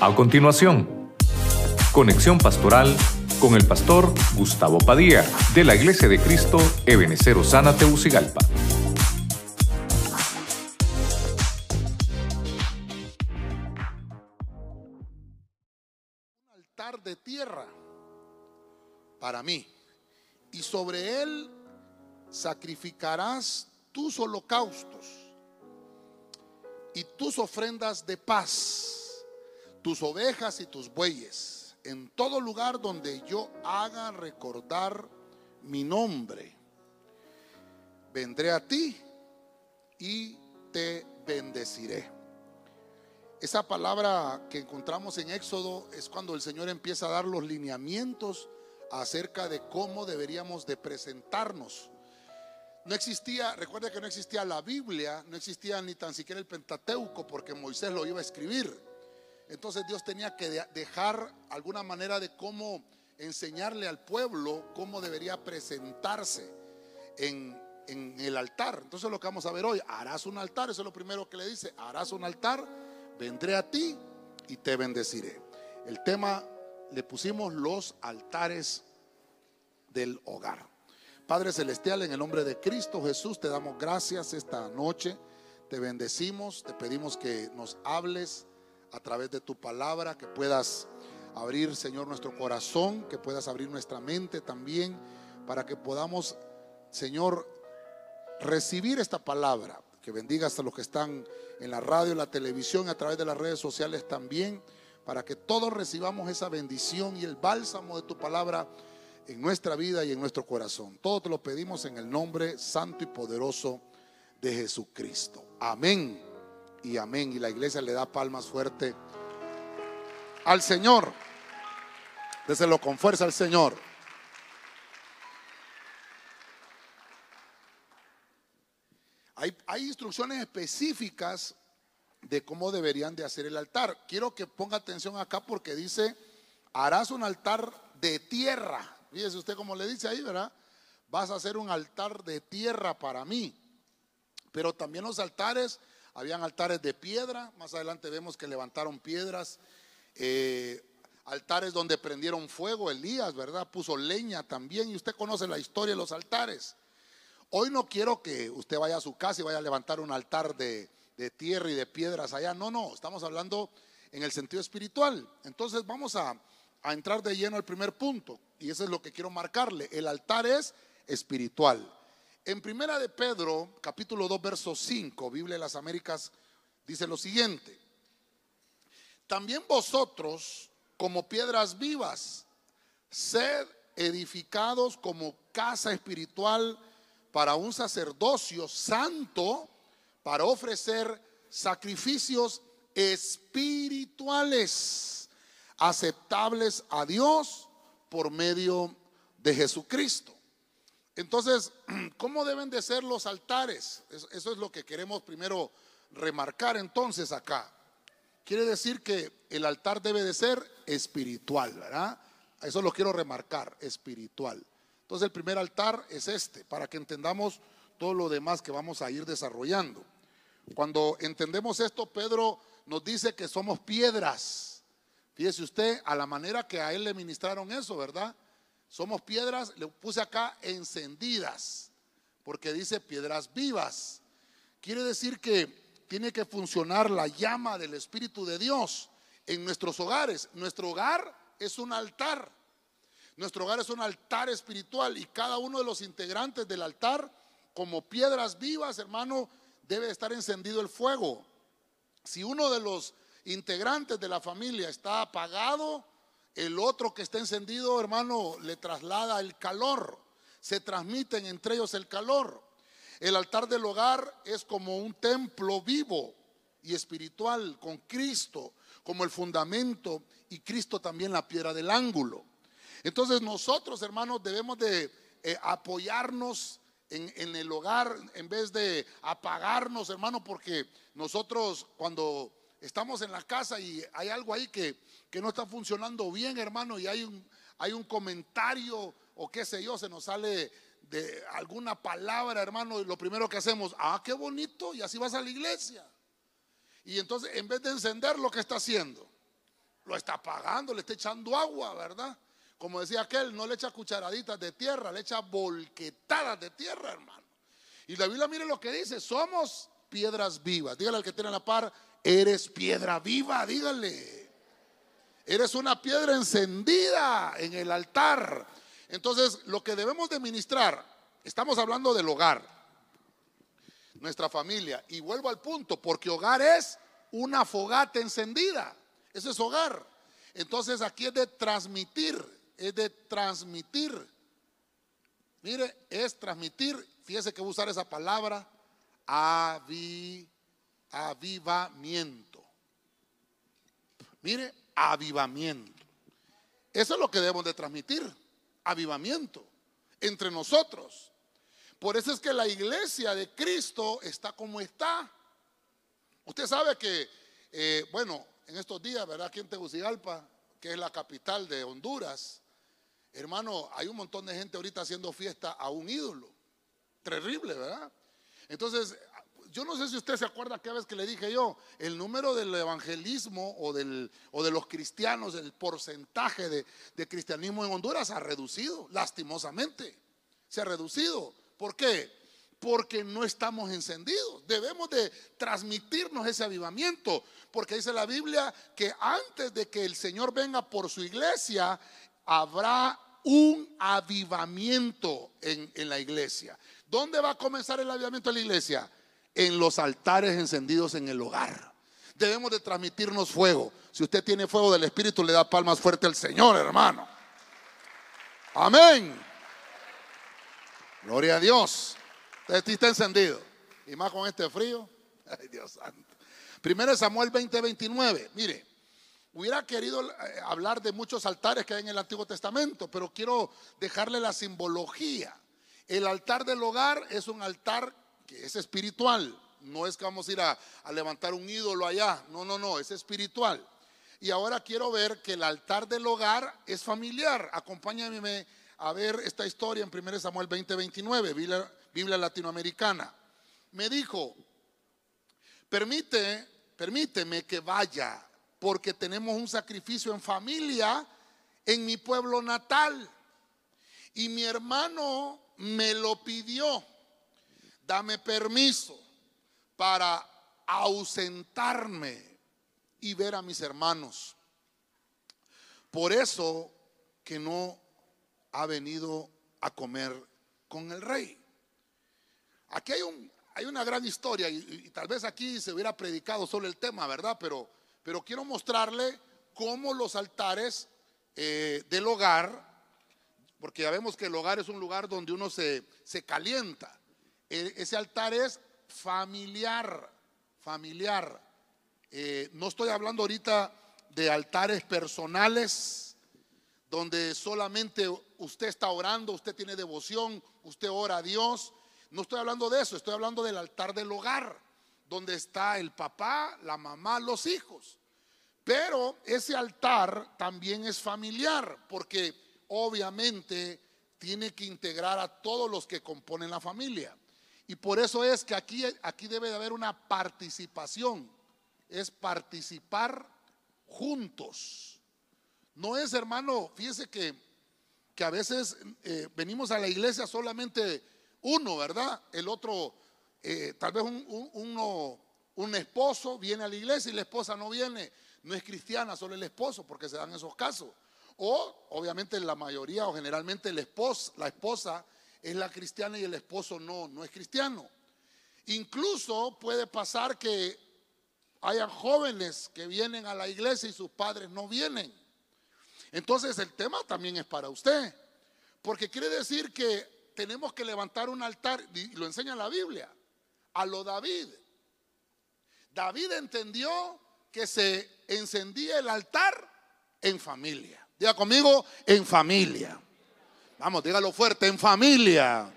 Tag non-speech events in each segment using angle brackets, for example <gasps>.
A continuación, conexión pastoral con el pastor Gustavo Padilla de la Iglesia de Cristo Ebenecer Osana Teucigalpa. Un altar de tierra para mí y sobre él sacrificarás tus holocaustos y tus ofrendas de paz, tus ovejas y tus bueyes, en todo lugar donde yo haga recordar mi nombre. Vendré a ti y te bendeciré. Esa palabra que encontramos en Éxodo es cuando el Señor empieza a dar los lineamientos acerca de cómo deberíamos de presentarnos. No existía, recuerda que no existía la Biblia, no existía ni tan siquiera el Pentateuco porque Moisés lo iba a escribir. Entonces Dios tenía que dejar alguna manera de cómo enseñarle al pueblo cómo debería presentarse en, en el altar. Entonces lo que vamos a ver hoy, harás un altar, eso es lo primero que le dice, harás un altar, vendré a ti y te bendeciré. El tema le pusimos los altares del hogar. Padre Celestial, en el nombre de Cristo Jesús, te damos gracias esta noche. Te bendecimos, te pedimos que nos hables a través de tu palabra, que puedas abrir, Señor, nuestro corazón, que puedas abrir nuestra mente también, para que podamos, Señor, recibir esta palabra. Que bendigas a los que están en la radio, en la televisión, a través de las redes sociales también para que todos recibamos esa bendición y el bálsamo de tu palabra en nuestra vida y en nuestro corazón. Todo te lo pedimos en el nombre santo y poderoso de Jesucristo. Amén y amén. Y la iglesia le da palmas fuerte al Señor. Déselo con fuerza al Señor. Hay, hay instrucciones específicas de cómo deberían de hacer el altar. Quiero que ponga atención acá porque dice, harás un altar de tierra. Fíjese usted cómo le dice ahí, ¿verdad? Vas a hacer un altar de tierra para mí. Pero también los altares, habían altares de piedra, más adelante vemos que levantaron piedras, eh, altares donde prendieron fuego, Elías, ¿verdad? Puso leña también, y usted conoce la historia de los altares. Hoy no quiero que usted vaya a su casa y vaya a levantar un altar de, de tierra y de piedras allá. No, no, estamos hablando en el sentido espiritual. Entonces vamos a, entrar de lleno al primer punto. Y eso es lo que quiero marcarle. El altar es espiritual. En primera de Pedro, capítulo 2, verso 5, Biblia de las Américas, dice lo siguiente. También vosotros, como piedras vivas, sed edificados como casa espiritual para un sacerdocio santo para ofrecer sacrificios espirituales aceptables a Dios por medio de Jesucristo. Entonces, <clears throat> ¿cómo deben de ser los altares? Eso es lo que queremos primero remarcar entonces acá. Quiere decir que el altar debe de ser espiritual, ¿verdad? Eso lo quiero remarcar, espiritual. Entonces el primer altar es este, para que entendamos todo lo demás que vamos a ir desarrollando. Cuando entendemos esto, Pedro nos dice que somos piedras. Fíjese usted, a la manera que a él le ministraron eso, ¿verdad? Somos piedras, le puse acá encendidas, porque dice piedras vivas. Quiere decir que tiene que funcionar la llama del Espíritu de Dios en nuestros hogares. Nuestro hogar es un altar. Nuestro hogar es un altar espiritual y cada uno de los integrantes del altar, como piedras vivas, hermano, debe estar encendido el fuego. Si uno de los integrantes de la familia está apagado, el otro que está encendido, hermano, le traslada el calor. Se transmiten entre ellos el calor. El altar del hogar es como un templo vivo y espiritual con Cristo como el fundamento y Cristo también la piedra del ángulo. Entonces nosotros, hermanos, debemos de eh, apoyarnos en, el hogar en vez de apagarnos, hermano, porque nosotros cuando estamos en la casa y hay algo ahí que, que no está funcionando bien, hermano, y hay un, hay un comentario o qué sé yo, se nos sale de alguna palabra, hermano, y lo primero que hacemos, ah, qué bonito, y así vas a la iglesia. Y entonces, en vez de encender lo que está haciendo, lo está pagando, le está echando agua, ¿verdad? Como decía aquel, no le echa cucharaditas de tierra, le echa volquetadas de tierra, hermano. Y la Biblia mire lo que dice, somos piedras vivas. Dígale al que tiene la par, eres piedra viva, dígale. Eres una piedra encendida en el altar. Entonces, lo que debemos de ministrar, estamos hablando del hogar, nuestra familia. Y vuelvo al punto, porque hogar es una fogata encendida. Ese es hogar. Entonces aquí es de transmitir, es de transmitir. Mire, es transmitir, fíjese que voy a usar esa palabra, avivamiento. Mire, avivamiento. Eso es lo que debemos de transmitir, avivamiento entre nosotros. Por eso es que la iglesia de Cristo está como está. Usted sabe que, eh, bueno, en estos días, ¿verdad? Aquí en Tegucigalpa, que es la capital de Honduras, hermano, hay un montón de gente ahorita haciendo fiesta a un ídolo. Terrible, ¿verdad? Entonces, yo no sé si usted se acuerda que vez que le dije yo, el número del evangelismo o, del, o de los cristianos, el porcentaje de, de cristianismo en Honduras ha reducido, lastimosamente. Se ha reducido. ¿Por qué? Porque no estamos encendidos. Debemos de transmitirnos ese avivamiento. Porque dice la Biblia que antes de que el Señor venga por su iglesia, habrá un avivamiento en, en la iglesia. ¿Dónde va a comenzar el avivamiento de la iglesia? En los altares encendidos en el hogar. Debemos de transmitirnos fuego. Si usted tiene fuego del Espíritu, le da palmas fuerte al Señor, hermano. Amén. Gloria a Dios. Este está encendido. Y más con este frío. <laughs> Ay, Dios santo. Primero Samuel 20, 29. Mire, hubiera querido eh, hablar de muchos altares que hay en el Antiguo Testamento, pero quiero dejarle la simbología. El altar del hogar es un altar que es espiritual. No es que vamos a ir a, levantar un ídolo allá. No, no, no, es espiritual. Y ahora quiero ver que el altar del hogar es familiar. Acompáñame a ver esta historia en 1 Samuel 20, 29, Biblia, Biblia latinoamericana. Me dijo, permite, permíteme que vaya, porque tenemos un sacrificio en familia en mi pueblo natal. Y mi hermano me lo pidió. Dame permiso para ausentarme y ver a mis hermanos. Por eso que no ha venido a comer con el rey. Aquí hay, un, hay una gran historia y, tal vez aquí se hubiera predicado solo el tema, ¿verdad? Pero, quiero mostrarle cómo los altares eh, del hogar, porque ya vemos que el hogar es un lugar donde uno se calienta. E, ese altar es familiar, familiar. Eh, no estoy hablando ahorita de altares personales, donde solamente usted está orando, usted tiene devoción, usted ora a Dios. No estoy hablando de eso, estoy hablando del altar del hogar, donde está el papá, la mamá, los hijos. Pero ese altar también es familiar, porque obviamente tiene que integrar a todos los que componen la familia. Y por eso es que aquí, aquí debe de haber una participación, es participar juntos. No es, hermano, fíjese que, que a veces eh, venimos a la iglesia solamente uno, ¿verdad? El otro, eh, tal vez un, uno, un esposo viene a la iglesia y la esposa no viene, no es cristiana, solo el esposo, porque se dan esos casos. O obviamente la mayoría o generalmente el esposo, la esposa es la cristiana y el esposo no, no es cristiano. Incluso puede pasar que hayan jóvenes que vienen a la iglesia y sus padres no vienen. Entonces el tema también es para usted, porque quiere decir que tenemos que levantar un altar, y lo enseña la Biblia, a lo David. David entendió que se encendía el altar en familia. Diga conmigo, en familia. Vamos, dígalo fuerte, en familia.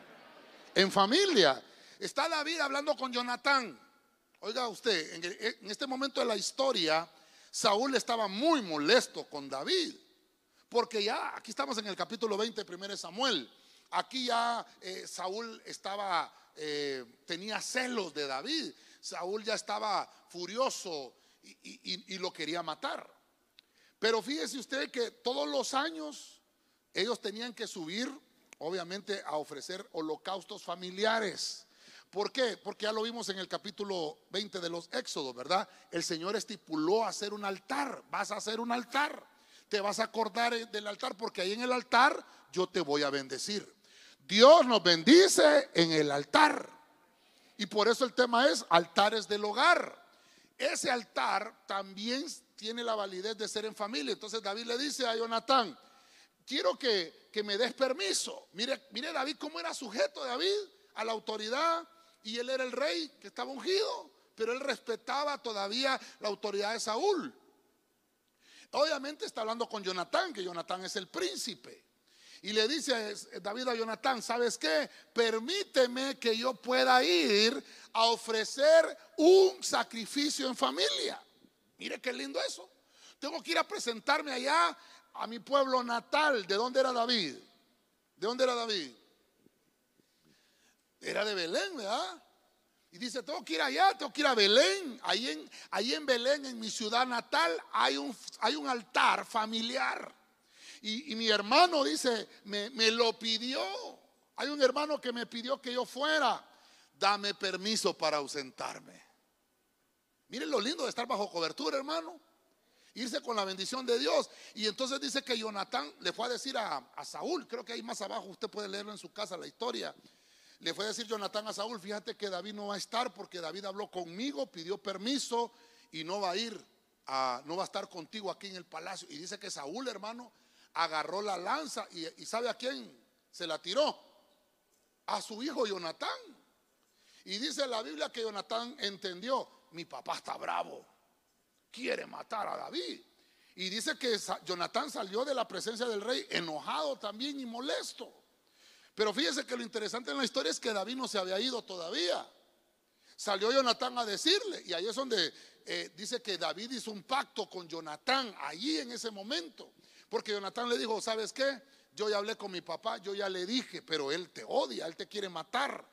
En familia. Está David hablando con Jonatán. Oiga usted, en este momento de la historia, Saúl estaba muy molesto con David. Porque ya, aquí estamos en el capítulo 20, primero Samuel. Aquí ya eh, Saúl estaba, eh, tenía celos de David. Saúl ya estaba furioso y, lo quería matar. Pero fíjese usted que todos los años ellos tenían que subir, obviamente, a ofrecer holocaustos familiares. ¿Por qué? Porque ya lo vimos en el capítulo 20 de los Éxodos, ¿verdad? El Señor estipuló hacer un altar. Vas a hacer un altar. Te vas a acordar del altar porque ahí en el altar yo te voy a bendecir. Dios nos bendice en el altar. Y por eso el tema es altares del hogar. Ese altar también tiene la validez de ser en familia. Entonces David le dice a Jonatán, quiero que, que me des permiso. Mire, mire David cómo era sujeto David a la autoridad y él era el rey que estaba ungido, pero él respetaba todavía la autoridad de Saúl. Obviamente está hablando con Jonatán, que Jonatán es el príncipe. Y le dice David a Jonatán, ¿sabes qué? Permíteme que yo pueda ir a ofrecer un sacrificio en familia. Mire qué lindo eso. Tengo que ir a presentarme allá a mi pueblo natal. ¿De dónde era David? ¿De dónde era David? Era de Belén, ¿verdad? Y dice, tengo que ir allá, tengo que ir a Belén. Ahí en, ahí en Belén, en mi ciudad natal, hay un, hay un altar familiar. Y, mi hermano dice, me, me lo pidió. Hay un hermano que me pidió que yo fuera. Dame permiso para ausentarme. Miren lo lindo de estar bajo cobertura, hermano. Irse con la bendición de Dios. Y entonces dice que Jonatán le fue a decir a, a Saúl, creo que ahí más abajo, usted puede leerlo en su casa la historia le fue a decir Jonatán a Saúl, fíjate que David no va a estar porque David habló conmigo, pidió permiso y no va a ir, a, no va a estar contigo aquí en el palacio. Y dice que Saúl, hermano, agarró la lanza y, ¿sabe a quién se la tiró? A su hijo Jonatán. Y dice la Biblia que Jonatán entendió, mi papá está bravo, quiere matar a David. Y dice que Jonatán salió de la presencia del rey enojado también y molesto. Pero fíjese que lo interesante en la historia es que David no se había ido todavía. Salió Jonatán a decirle, y ahí es donde eh, dice que David hizo un pacto con Jonatán, allí en ese momento. Porque Jonatán le dijo, ¿sabes qué? Yo ya hablé con mi papá, yo ya le dije, pero él te odia, él te quiere matar.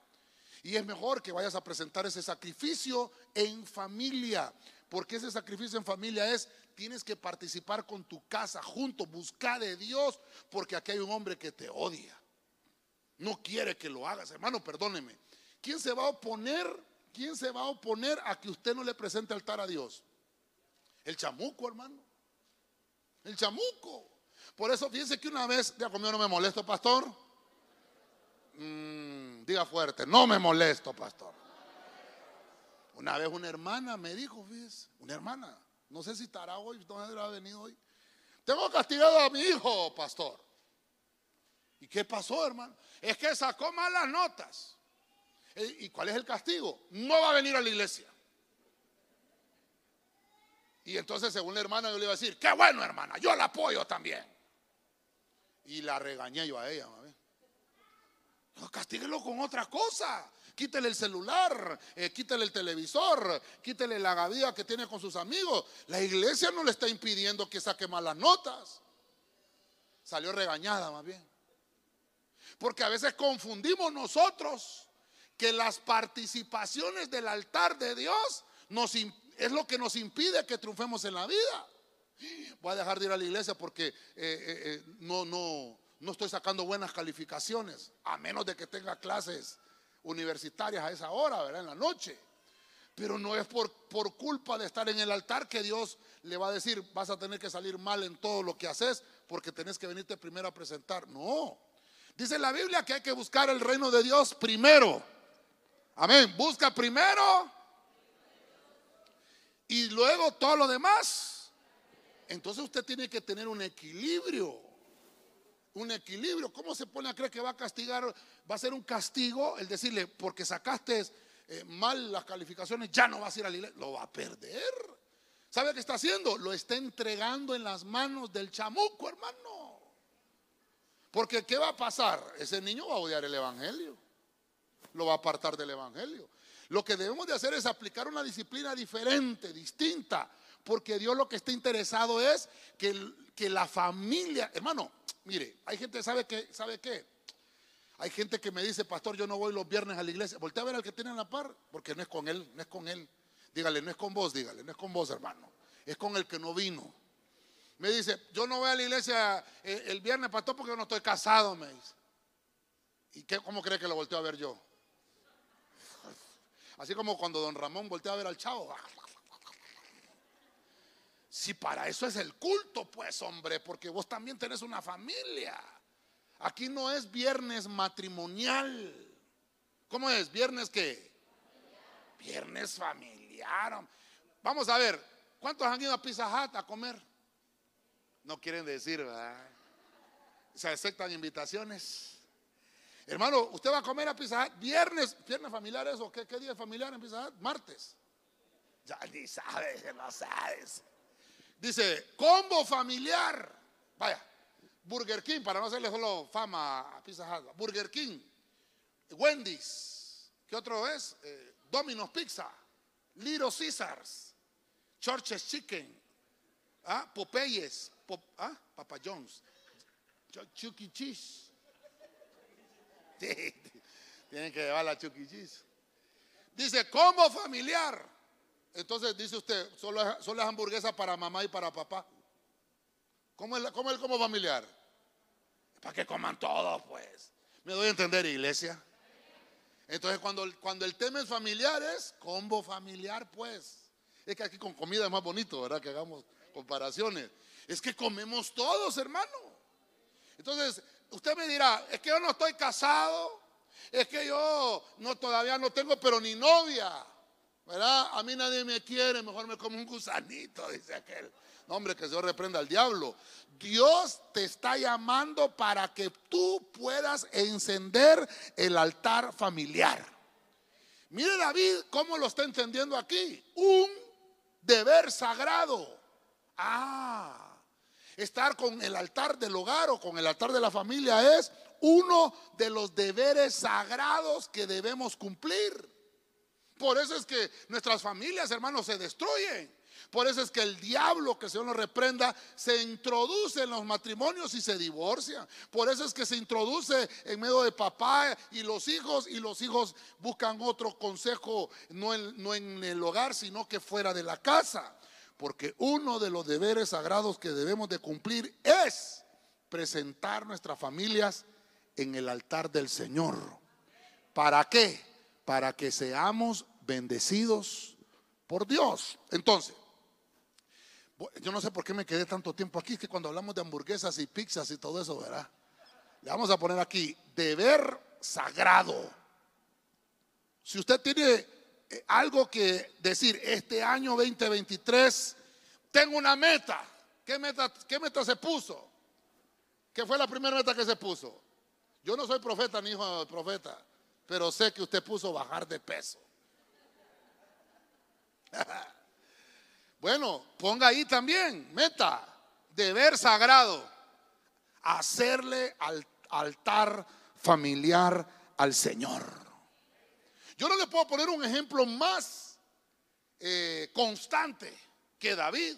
Y es mejor que vayas a presentar ese sacrificio en familia. Porque ese sacrificio en familia es, tienes que participar con tu casa junto, buscar de Dios, porque aquí hay un hombre que te odia no quiere que lo hagas. Hermano, perdóneme. ¿Quién se va a oponer? ¿Quién se va a oponer a que usted no le presente altar a Dios? El chamuco, hermano. El chamuco. Por eso, fíjense que una vez, ya conmigo no me molesto, pastor. Mm, diga fuerte, no me molesto, pastor. Una vez una hermana me dijo, fíjese, una hermana, no sé si estará hoy, no habrá venido hoy. Tengo castigado a mi hijo, pastor. ¿Y qué pasó, hermano? Es que sacó malas notas. Eh, ¿Y cuál es el castigo? No va a venir a la iglesia. Y entonces, según la hermana, yo le iba a decir, qué bueno, hermana, yo la apoyo también. Y la regañé yo a ella, No, castíguelo con otra cosa. Quítele el celular, eh, quítele el televisor, quítele la gavía que tiene con sus amigos. La iglesia no le está impidiendo que saque malas notas. Salió regañada más bien. Porque a veces confundimos nosotros que las participaciones del altar de Dios es lo que nos impide que triunfemos en la vida. Voy a dejar de ir a la iglesia porque eh, eh, no, no, no estoy sacando buenas calificaciones, a menos de que tenga clases universitarias a esa hora, ¿verdad? En la noche. Pero no es por, por culpa de estar en el altar que Dios le va a decir, vas a tener que salir mal en todo lo que haces porque tenés que venirte primero a presentar. No, Dice la Biblia que hay que buscar el reino de Dios primero. Amén. Busca primero y luego todo lo demás. Entonces usted tiene que tener un equilibrio. Un equilibrio. ¿Cómo se pone a creer que va a castigar? Va a ser un castigo el decirle, porque sacaste eh, mal las calificaciones, ya no vas a ir a la iglesia. Lo va a perder. ¿Sabe qué está haciendo? Lo está entregando en las manos del chamuco, hermano. Porque ¿qué va a pasar? Ese niño va a odiar el Evangelio. Lo va a apartar del Evangelio. Lo que debemos de hacer es aplicar una disciplina diferente, distinta. Porque Dios lo que está interesado es que, que la familia, hermano, mire, hay gente, ¿sabe qué? ¿Sabe qué? Hay gente que me dice, pastor, yo no voy los viernes a la iglesia. Voltea a ver al que tiene en la par, porque no es con él, no es con él. Dígale, no es con vos, dígale, no es con vos, hermano. Es con el que no vino. Me dice, yo no voy a la iglesia eh, el, viernes, pastor, porque no estoy casado, me dice. ¿Y qué, cómo cree que lo volteo a ver yo? Así como cuando don Ramón voltea a ver al chavo. Si para eso es el culto, pues hombre, porque vos también tenés una familia. Aquí no es viernes matrimonial. ¿Cómo es? ¿Viernes qué? Viernes familiar. Vamos a ver, ¿cuántos han ido a Pizza Hut a comer? No quieren decir, ¿verdad? Se aceptan invitaciones. Hermano, ¿usted va a comer a Pizza Hut? Viernes, viernes familiar eso. ¿Qué, qué día familiar en Pizza Hut? Martes. Ya ni sabes, no sabes. Dice, combo familiar. Vaya, Burger King, para no hacerle solo fama a Pizza Hut. Burger King, Wendy's, ¿qué otro es? Eh, Domino's Pizza, Little Caesars, Church's Chicken, ¿ah? Popeyes, ¿ah? Papa John's, Chucky e. Cheese. <laughs> Tienen que llevar la Chucky e. Cheese. Dice, combo familiar. Entonces dice usted, solo, solo es hamburguesa para mamá y para papá. ¿Cómo es, cómo es el combo familiar? Para que coman todos, pues. ¿Me doy a entender, iglesia? Entonces, cuando, cuando el tema es familiar, es combo familiar, pues. Es que aquí con comida es más bonito, ¿verdad? Que hagamos comparaciones. Es que comemos todos, hermano. Entonces, usted me dirá, es que yo no estoy casado, es que yo no todavía no tengo, pero ni novia. ¿Verdad? A mí nadie me quiere, mejor me como un gusanito, <laughs> dice aquel. Hombre, que Dios reprenda al diablo. Dios te está llamando para que tú puedas encender el altar familiar. Mire David cómo lo está entendiendo aquí. Un deber sagrado. Ah, estar con el altar del hogar o con el altar de la familia es uno de los deberes sagrados que debemos cumplir. Por eso es que nuestras familias, hermanos, se destruyen. Por eso es que el diablo, que el Señor nos reprenda, se introduce en los matrimonios y se divorcia. Por eso es que se introduce en medio de papá y los hijos y los hijos buscan otro consejo, no en, no en el hogar, sino que fuera de la casa. Porque uno de los deberes sagrados que debemos de cumplir es presentar nuestras familias en el altar del Señor. ¿Para qué? Para que seamos bendecidos por Dios. Entonces, yo no sé por qué me quedé tanto tiempo aquí, que cuando hablamos de hamburguesas y pizzas y todo eso, ¿verdad? Le vamos a poner aquí, deber sagrado. Si usted tiene eh, algo que decir, este año 2023, tengo una meta. ¿Qué meta, qué meta se puso? ¿Qué fue la primera meta que se puso? Yo no soy profeta ni hijo de profeta pero sé que usted puso bajar de peso. <laughs> bueno, ponga ahí también, meta, deber sagrado, hacerle al altar familiar al Señor. Yo no le puedo poner un ejemplo más eh, constante que David.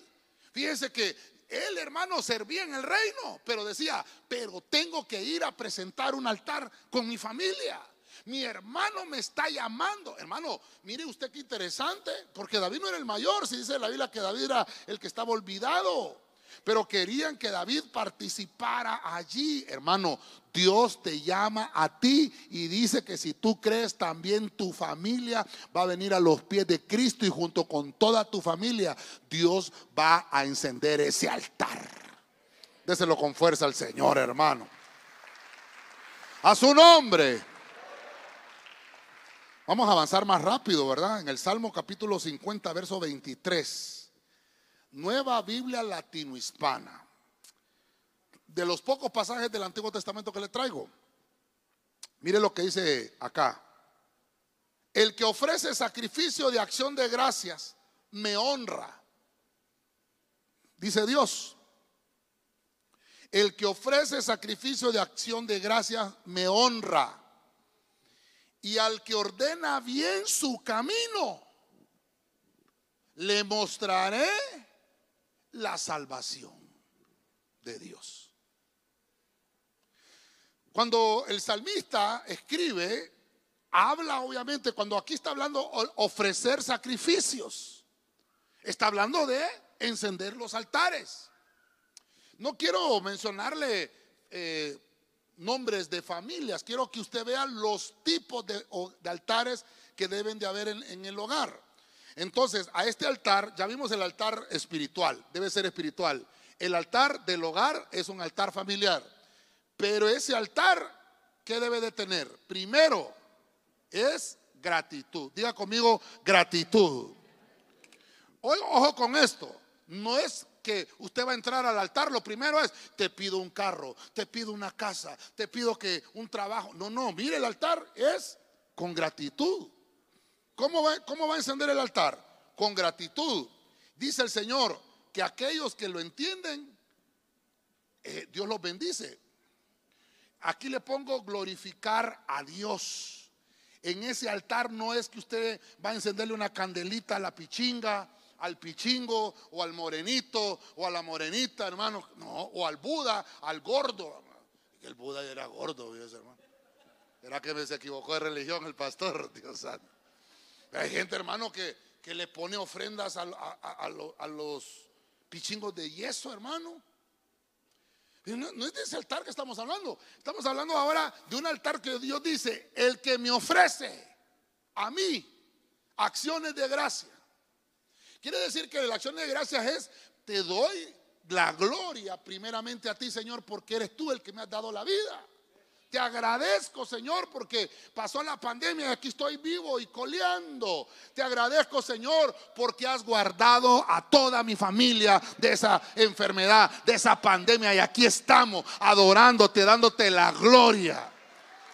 Fíjense que él, hermano, servía en el reino, pero decía, pero tengo que ir a presentar un altar con mi familia. Mi hermano me está llamando. Hermano, mire usted qué interesante, porque David no era el mayor, si dice la Biblia que David era el que estaba olvidado. Pero querían que David participara allí, hermano. Dios te llama a ti y dice que si tú crees también tu familia va a venir a los pies de Cristo y junto con toda tu familia Dios va a encender ese altar. Déselo con fuerza al Señor, hermano. A su nombre. Vamos a avanzar más rápido, ¿verdad? En el Salmo capítulo 50, verso 23. Nueva Biblia latino-hispana. De los pocos pasajes del Antiguo Testamento que le traigo. Mire lo que dice acá. El que ofrece sacrificio de acción de gracias me honra. Dice Dios. El que ofrece sacrificio de acción de gracias me honra y al que ordena bien su camino, le mostraré la salvación de Dios. Cuando el salmista escribe, habla obviamente, cuando aquí está hablando ofrecer sacrificios, está hablando de encender los altares. no quiero mencionarle eh, nombres de familias, quiero que usted vea los tipos de, altares que deben de haber en el hogar. Entonces, a este altar, ya vimos el altar espiritual, debe ser espiritual. El altar del hogar es un altar familiar. Pero ese altar, ¿qué debe de tener? Primero, es gratitud. Diga conmigo, gratitud. Ojo con esto. No es que usted va a entrar al altar, lo primero es, te pido un carro, te pido una casa, te pido que un trabajo. No, no, mire, el altar es con gratitud. ¿Cómo va, cómo va a encender el altar? Con gratitud. Dice el Señor que aquellos que lo entienden, eh, Dios los bendice. Aquí le pongo glorificar a Dios. En ese altar no es que usted va a encenderle una candelita a la pichinga, al pichingo o al morenito o a la morenita, hermano, no, o al Buda, al gordo. El Buda era gordo, hermano. Era que se equivocó de religión el pastor, <laughs> Dios santo. Hay gente, hermano, que, que le pone ofrendas a, a los pichingos de yeso, hermano. No, es de ese altar que estamos hablando. Estamos hablando ahora de un altar que Dios dice, el que me ofrece a mí acciones de gracia. Quiere decir que la acción de gracia es, te doy la gloria primeramente a ti, Señor, porque eres tú el que me has dado la vida. Te agradezco, Señor, porque pasó la pandemia y aquí estoy vivo y coleando. Te agradezco, Señor, porque has guardado a toda mi familia de esa enfermedad, de esa pandemia. Y aquí estamos adorándote, dándote la gloria.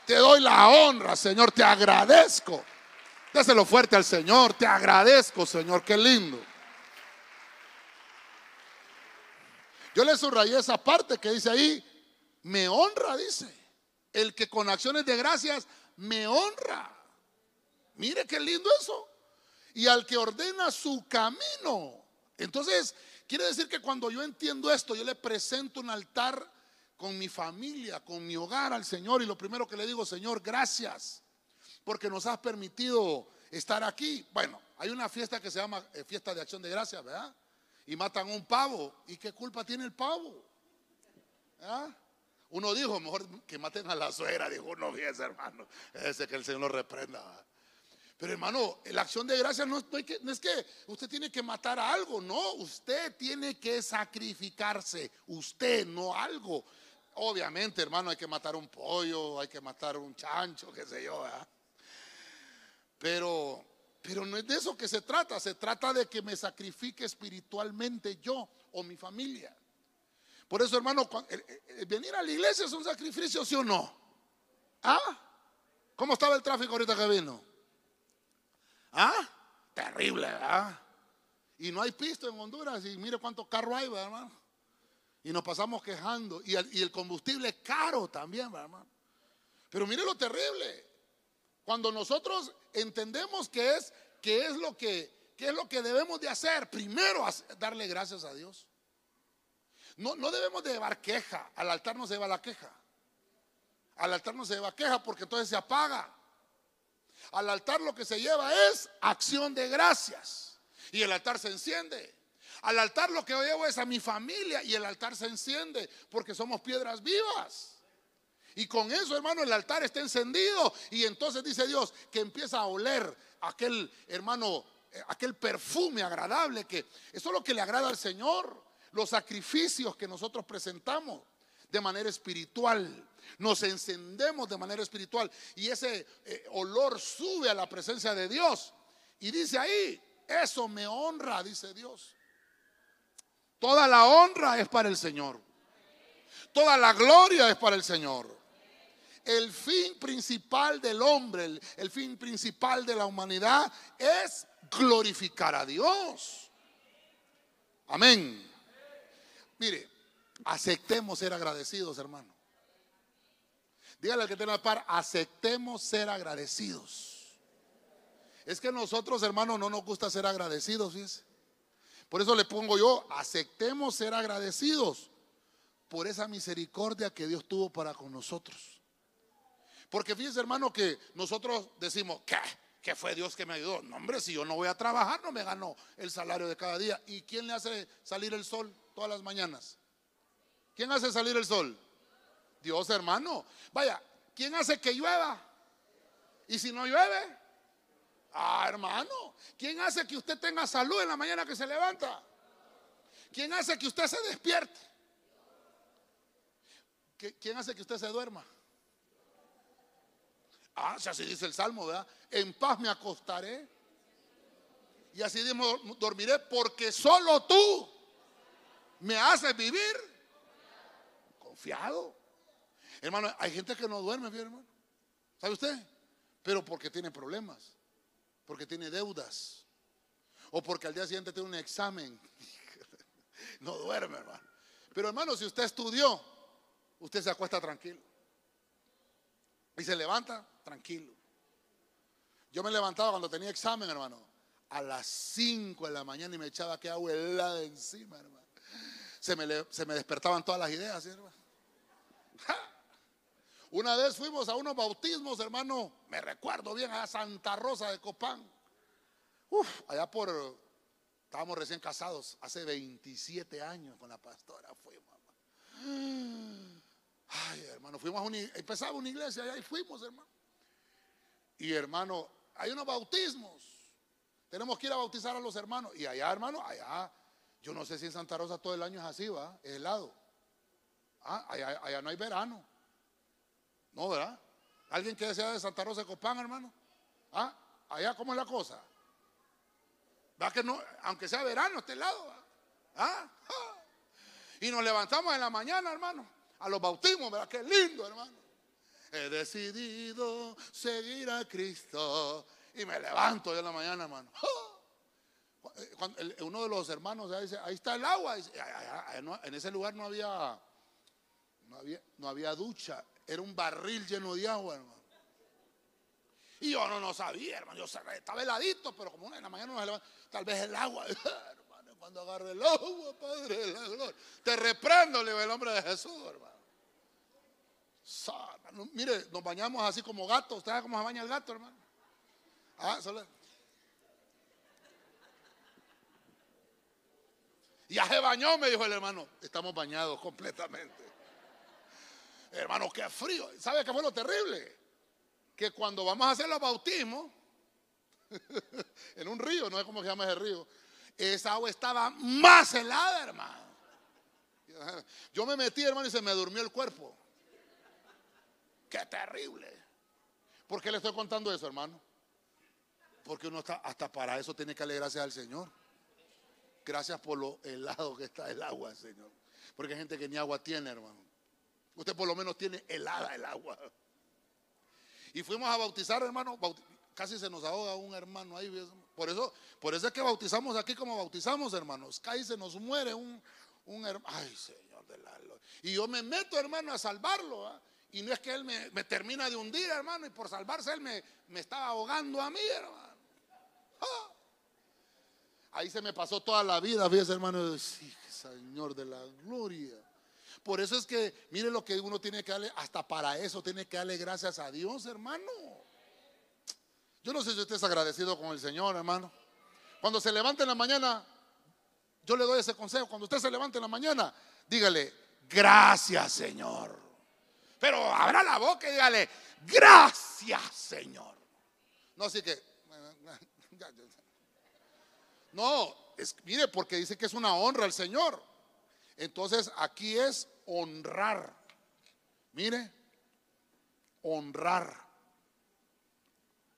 Te doy la honra, Señor. Te agradezco. Déselo fuerte al Señor. Te agradezco, Señor. Qué lindo. Yo le subrayé esa parte que dice ahí, me honra, dice el que con acciones de gracias me honra. Mire qué lindo eso. Y al que ordena su camino. Entonces, quiere decir que cuando yo entiendo esto, yo le presento un altar con mi familia, con mi hogar al Señor. Y lo primero que le digo, Señor, gracias. Porque nos has permitido estar aquí. Bueno, hay una fiesta que se llama eh, fiesta de acción de gracias, ¿verdad? Y matan un pavo. ¿Y qué culpa tiene el pavo? ¿Verdad? Uno dijo, mejor que maten a la suegra, dijo uno, fíjese hermano, ese que el Señor lo reprenda. Pero hermano, la acción de gracia no, no, es que usted tiene que matar a algo, no, usted tiene que sacrificarse, usted, no algo. Obviamente, hermano, hay que matar un pollo, hay que matar un chancho, qué sé yo, Pero, pero no es de eso que se trata, se trata de que me sacrifique espiritualmente yo o mi familia. Por eso, hermano, venir a la iglesia es un sacrificio, ¿sí o no? ¿Ah? ¿Cómo estaba el tráfico ahorita que vino? ¿Ah? Terrible, ¿verdad? Y no hay pisto en Honduras y mire cuántos carros hay, ¿verdad, hermano? Y nos pasamos quejando. Y el, combustible es caro también, ¿verdad, hermano? Pero mire lo terrible. Cuando nosotros entendemos que es, que es lo que, que es lo que debemos de hacer, primero darle gracias a Dios. No, no debemos de llevar queja. Al altar no se lleva la queja. Al altar no se lleva queja porque entonces se apaga. Al altar lo que se lleva es acción de gracias. Y el altar se enciende. Al altar lo que yo llevo es a mi familia y el altar se enciende porque somos piedras vivas. Y con eso, hermano, el altar está encendido. Y entonces dice Dios que empieza a oler aquel, hermano, eh, aquel perfume agradable que eso es lo que le agrada al Señor los sacrificios que nosotros presentamos de manera espiritual. Nos encendemos de manera espiritual y ese eh, olor sube a la presencia de Dios. Y dice ahí, eso me honra, dice Dios. Toda la honra es para el Señor. Toda la gloria es para el Señor. El fin principal del hombre, el, fin principal de la humanidad es glorificar a Dios. Amén. Mire, aceptemos ser agradecidos, hermano. Dígale al que tiene la par, aceptemos ser agradecidos. Es que nosotros, hermano, no nos gusta ser agradecidos, fíjese. Por eso le pongo yo, aceptemos ser agradecidos por esa misericordia que Dios tuvo para con nosotros. Porque fíjese, hermano, que nosotros decimos, ¿qué? ¿Qué fue Dios que me ayudó? No, hombre, si yo no voy a trabajar, no me gano el salario de cada día. ¿Y quién le hace salir el sol? todas las mañanas? ¿Quién hace salir el sol? Dios, hermano. Vaya, ¿quién hace que llueva? ¿Y si no llueve? Ah, hermano. ¿Quién hace que usted tenga salud en la mañana que se levanta? ¿Quién hace que usted se despierte? ¿Quién hace que usted se duerma? Ah, si así dice el Salmo, ¿verdad? En paz me acostaré. Y así dormiré porque solo tú me haces vivir confiado. Hermano, hay gente que no duerme, bien, hermano. ¿Sabe usted? Pero porque tiene problemas, porque tiene deudas, o porque al día siguiente tiene un examen. <laughs> no duerme, hermano. Pero hermano, si usted estudió, usted se acuesta tranquilo. Y se levanta tranquilo. Yo me levantaba cuando tenía examen, hermano, a las 5 de la mañana y me echaba que agua helada encima, hermano. Se me, se me despertaban todas las ideas, hermano. <laughs> Una vez fuimos a unos bautismos, hermano, me recuerdo bien, a Santa Rosa de Copán. Uf, allá por, estábamos recién casados, hace 27 años con la pastora fuimos. <gasps> Ay, hermano, fuimos a una, empezaba una iglesia allá y fuimos, hermano. Y hermano, hay unos bautismos. Tenemos que ir a bautizar a los hermanos. Y allá, hermano, allá, yo no sé si en Santa Rosa todo el año es así, va, es helado. Ah, allá, no hay verano. No, ¿verdad? ¿Alguien que sea de Santa Rosa de Copán, hermano? ¿Ah? Allá, ¿cómo es la cosa? ¿Va que no? Aunque sea verano, este lado. ¿Ah? <laughs> Y nos levantamos en la mañana, hermano, a los bautismos, ¿verdad? Qué lindo, hermano. He decidido seguir a Cristo. Y me levanto yo en la mañana, hermano. uno de los hermanos dice, ahí está el agua. En ese lugar no había, no había, no había ducha. Era un barril lleno de agua, hermano. Y yo no, no sabía, hermano. Yo estaba heladito, pero como en la mañana no se levanta, tal vez el agua. <laughs> hermano, cuando agarre el agua, Padre de la gloria. Te reprendo, le el nombre de Jesús, hermano mire, nos bañamos así como gatos. ¿Usted sabe cómo se baña el gato, hermano? Ah, solo. Ya se bañó, me dijo el hermano. Estamos bañados completamente. Hermano, qué frío. ¿Sabe qué fue lo terrible? Que cuando vamos a hacer los bautismos, <laughs> en un río, no es como se llama ese río, esa agua estaba más helada, hermano. Yo me metí, hermano, y se me durmió el cuerpo. Qué terrible. ¿Por qué le estoy contando eso, hermano? Porque uno está, hasta para eso tiene que darle gracias al Señor. Gracias por lo helado que está el agua, Señor. Porque hay gente que ni agua tiene, hermano. Usted por lo menos tiene helada el agua. Y fuimos a bautizar, hermano. Casi se nos ahoga un hermano ahí. Por eso, por eso es que bautizamos aquí como bautizamos, hermanos. Casi se nos muere un, hermano. Ay, Señor de la Y yo me meto, hermano, a salvarlo. ¿ah? Y no es que él me, termina de hundir, hermano, y por salvarse él me, estaba ahogando a mí, hermano. Ah. Ahí se me pasó toda la vida, fíjese, hermano. Sí, Señor de la gloria. Por eso es que, mire lo que uno tiene que darle, hasta para eso tiene que darle gracias a Dios, hermano. Yo no sé si usted es agradecido con el Señor, hermano. Cuando se levante en la mañana, yo le doy ese consejo. Cuando usted se levante en la mañana, dígale, gracias, Señor. Pero abra la boca y dígale, gracias Señor. No, así que... <laughs> No, es, mire, porque dice que es una honra al Señor. Entonces aquí es honrar. Mire, honrar.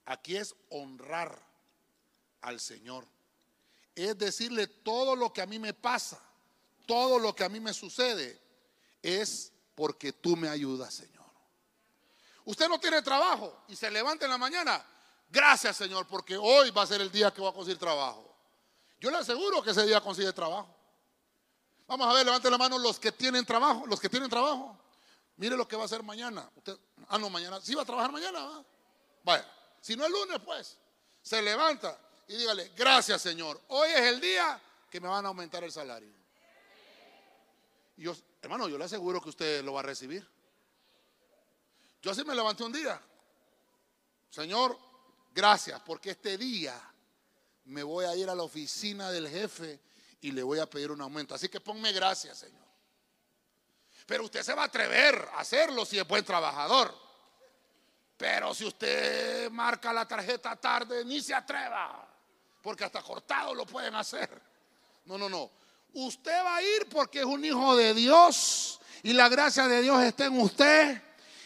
Aquí es honrar al Señor. Es decirle todo lo que a mí me pasa, todo lo que a mí me sucede, es porque tú me ayudas, Señor. Usted no tiene trabajo y se levanta en la mañana. Gracias, Señor, porque hoy va a ser el día que va a conseguir trabajo. Yo le aseguro que ese día consigue trabajo. Vamos a ver, levante la mano los que tienen trabajo, los que tienen trabajo. Mire lo que va a hacer mañana. Ah, no, mañana. Sí va a trabajar mañana. ¿va? Vaya, si no es lunes, pues, se levanta y dígale, gracias, Señor. Hoy es el día que me van a aumentar el salario. Yo, Hermano, yo le aseguro que usted lo va a recibir. Yo así me levanté un día. Señor, gracias, porque este día me voy a ir a la oficina del jefe y le voy a pedir un aumento. Así que ponme gracias, Señor. Pero usted se va a atrever a hacerlo si es buen trabajador. Pero si usted marca la tarjeta tarde, ni se atreva. Porque hasta cortado lo pueden hacer. No, no, no. Usted va a ir porque es un hijo de Dios y la gracia de Dios está en usted.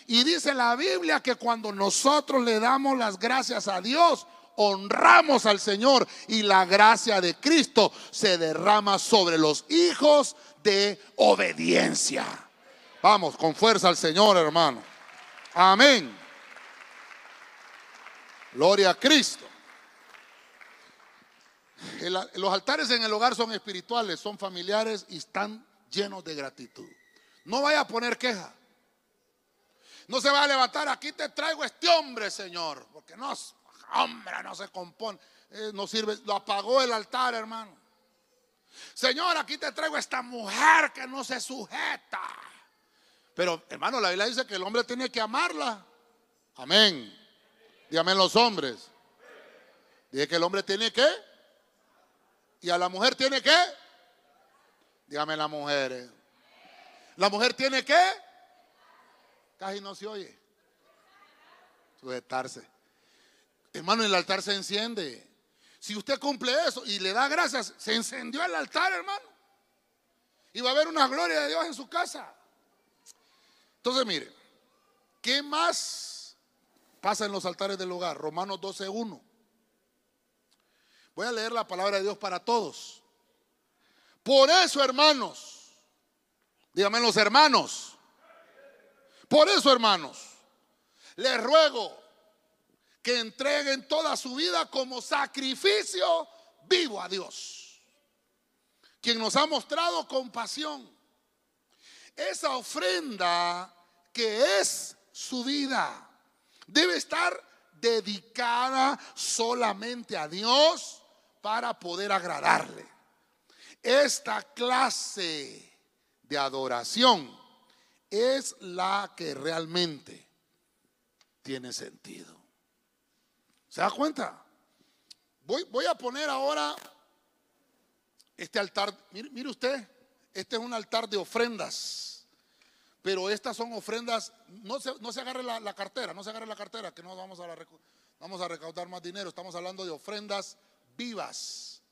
Y dice la Biblia que cuando nosotros le damos las gracias a Dios, honramos al Señor y la gracia de Cristo se derrama sobre los hijos de obediencia. Vamos, con fuerza al Señor, hermano. Amén. Gloria a Cristo. Los altares en el hogar son espirituales, son familiares y están llenos de gratitud. No vaya a poner queja. No se va a levantar, aquí te traigo este hombre, Señor, porque no, hombre, no se compone, eh, no sirve, lo apagó el altar, hermano. Señor, aquí te traigo esta mujer que no se sujeta. Pero, hermano, la Biblia dice que el hombre tiene que amarla. Amén. Dígame los hombres. Dije que el hombre tiene que. Y a la mujer tiene que. Dígame las mujeres. La mujer tiene que. Casi no se oye. Sujetarse. Hermano, el altar se enciende. Si usted cumple eso y le da gracias, se encendió el altar, hermano. Y va a haber una gloria de Dios en su casa. Entonces, mire, ¿qué más pasa en los altares del hogar? Romanos 12.1. Voy a leer la palabra de Dios para todos. Por eso, hermanos, díganme los hermanos. Por eso, hermanos, les ruego que entreguen toda su vida como sacrificio vivo a Dios, quien nos ha mostrado compasión. Esa ofrenda que es su vida debe estar dedicada solamente a Dios para poder agradarle. Esta clase de adoración es la que realmente tiene sentido. ¿Se da cuenta? Voy, a poner ahora este altar. Mire, usted, este es un altar de ofrendas. Pero estas son ofrendas. No se, no se agarre la, cartera, no se agarre la cartera, que no vamos a, vamos a recaudar más dinero. Estamos hablando de ofrendas vivas.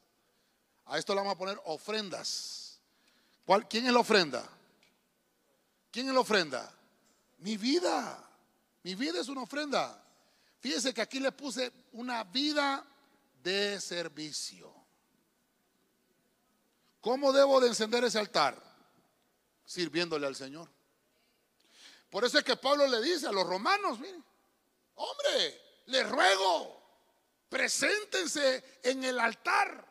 A esto le vamos a poner ofrendas. ¿Cuál, ¿Quién es la ofrenda? ¿Quién es la ofrenda? Mi vida. Mi vida es una ofrenda. Fíjese que aquí le puse una vida de servicio. ¿Cómo debo de encender ese altar? Sirviéndole al Señor. Por eso es que Pablo le dice a los romanos, miren, hombre, les ruego, preséntense en el altar,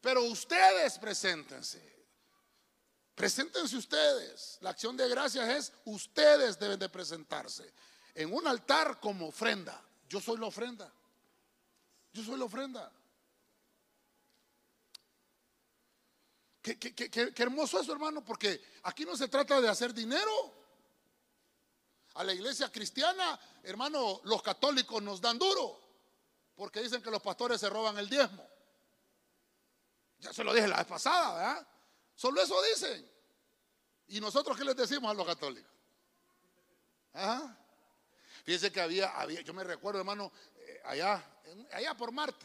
pero ustedes preséntense. Preséntense ustedes. La acción de gracias es, ustedes deben de presentarse en un altar como ofrenda. Yo soy la ofrenda. Yo soy la ofrenda. Qué, qué, hermoso eso, hermano, porque aquí no se trata de hacer dinero. A la iglesia cristiana, hermano, los católicos nos dan duro, porque dicen que los pastores se roban el diezmo. Ya se lo dije la vez pasada, ¿verdad? Solo eso dicen. ¿Y nosotros qué les decimos a los católicos? ¿Ah? Fíjense que había, había yo me recuerdo, hermano, eh, allá, allá por Marte,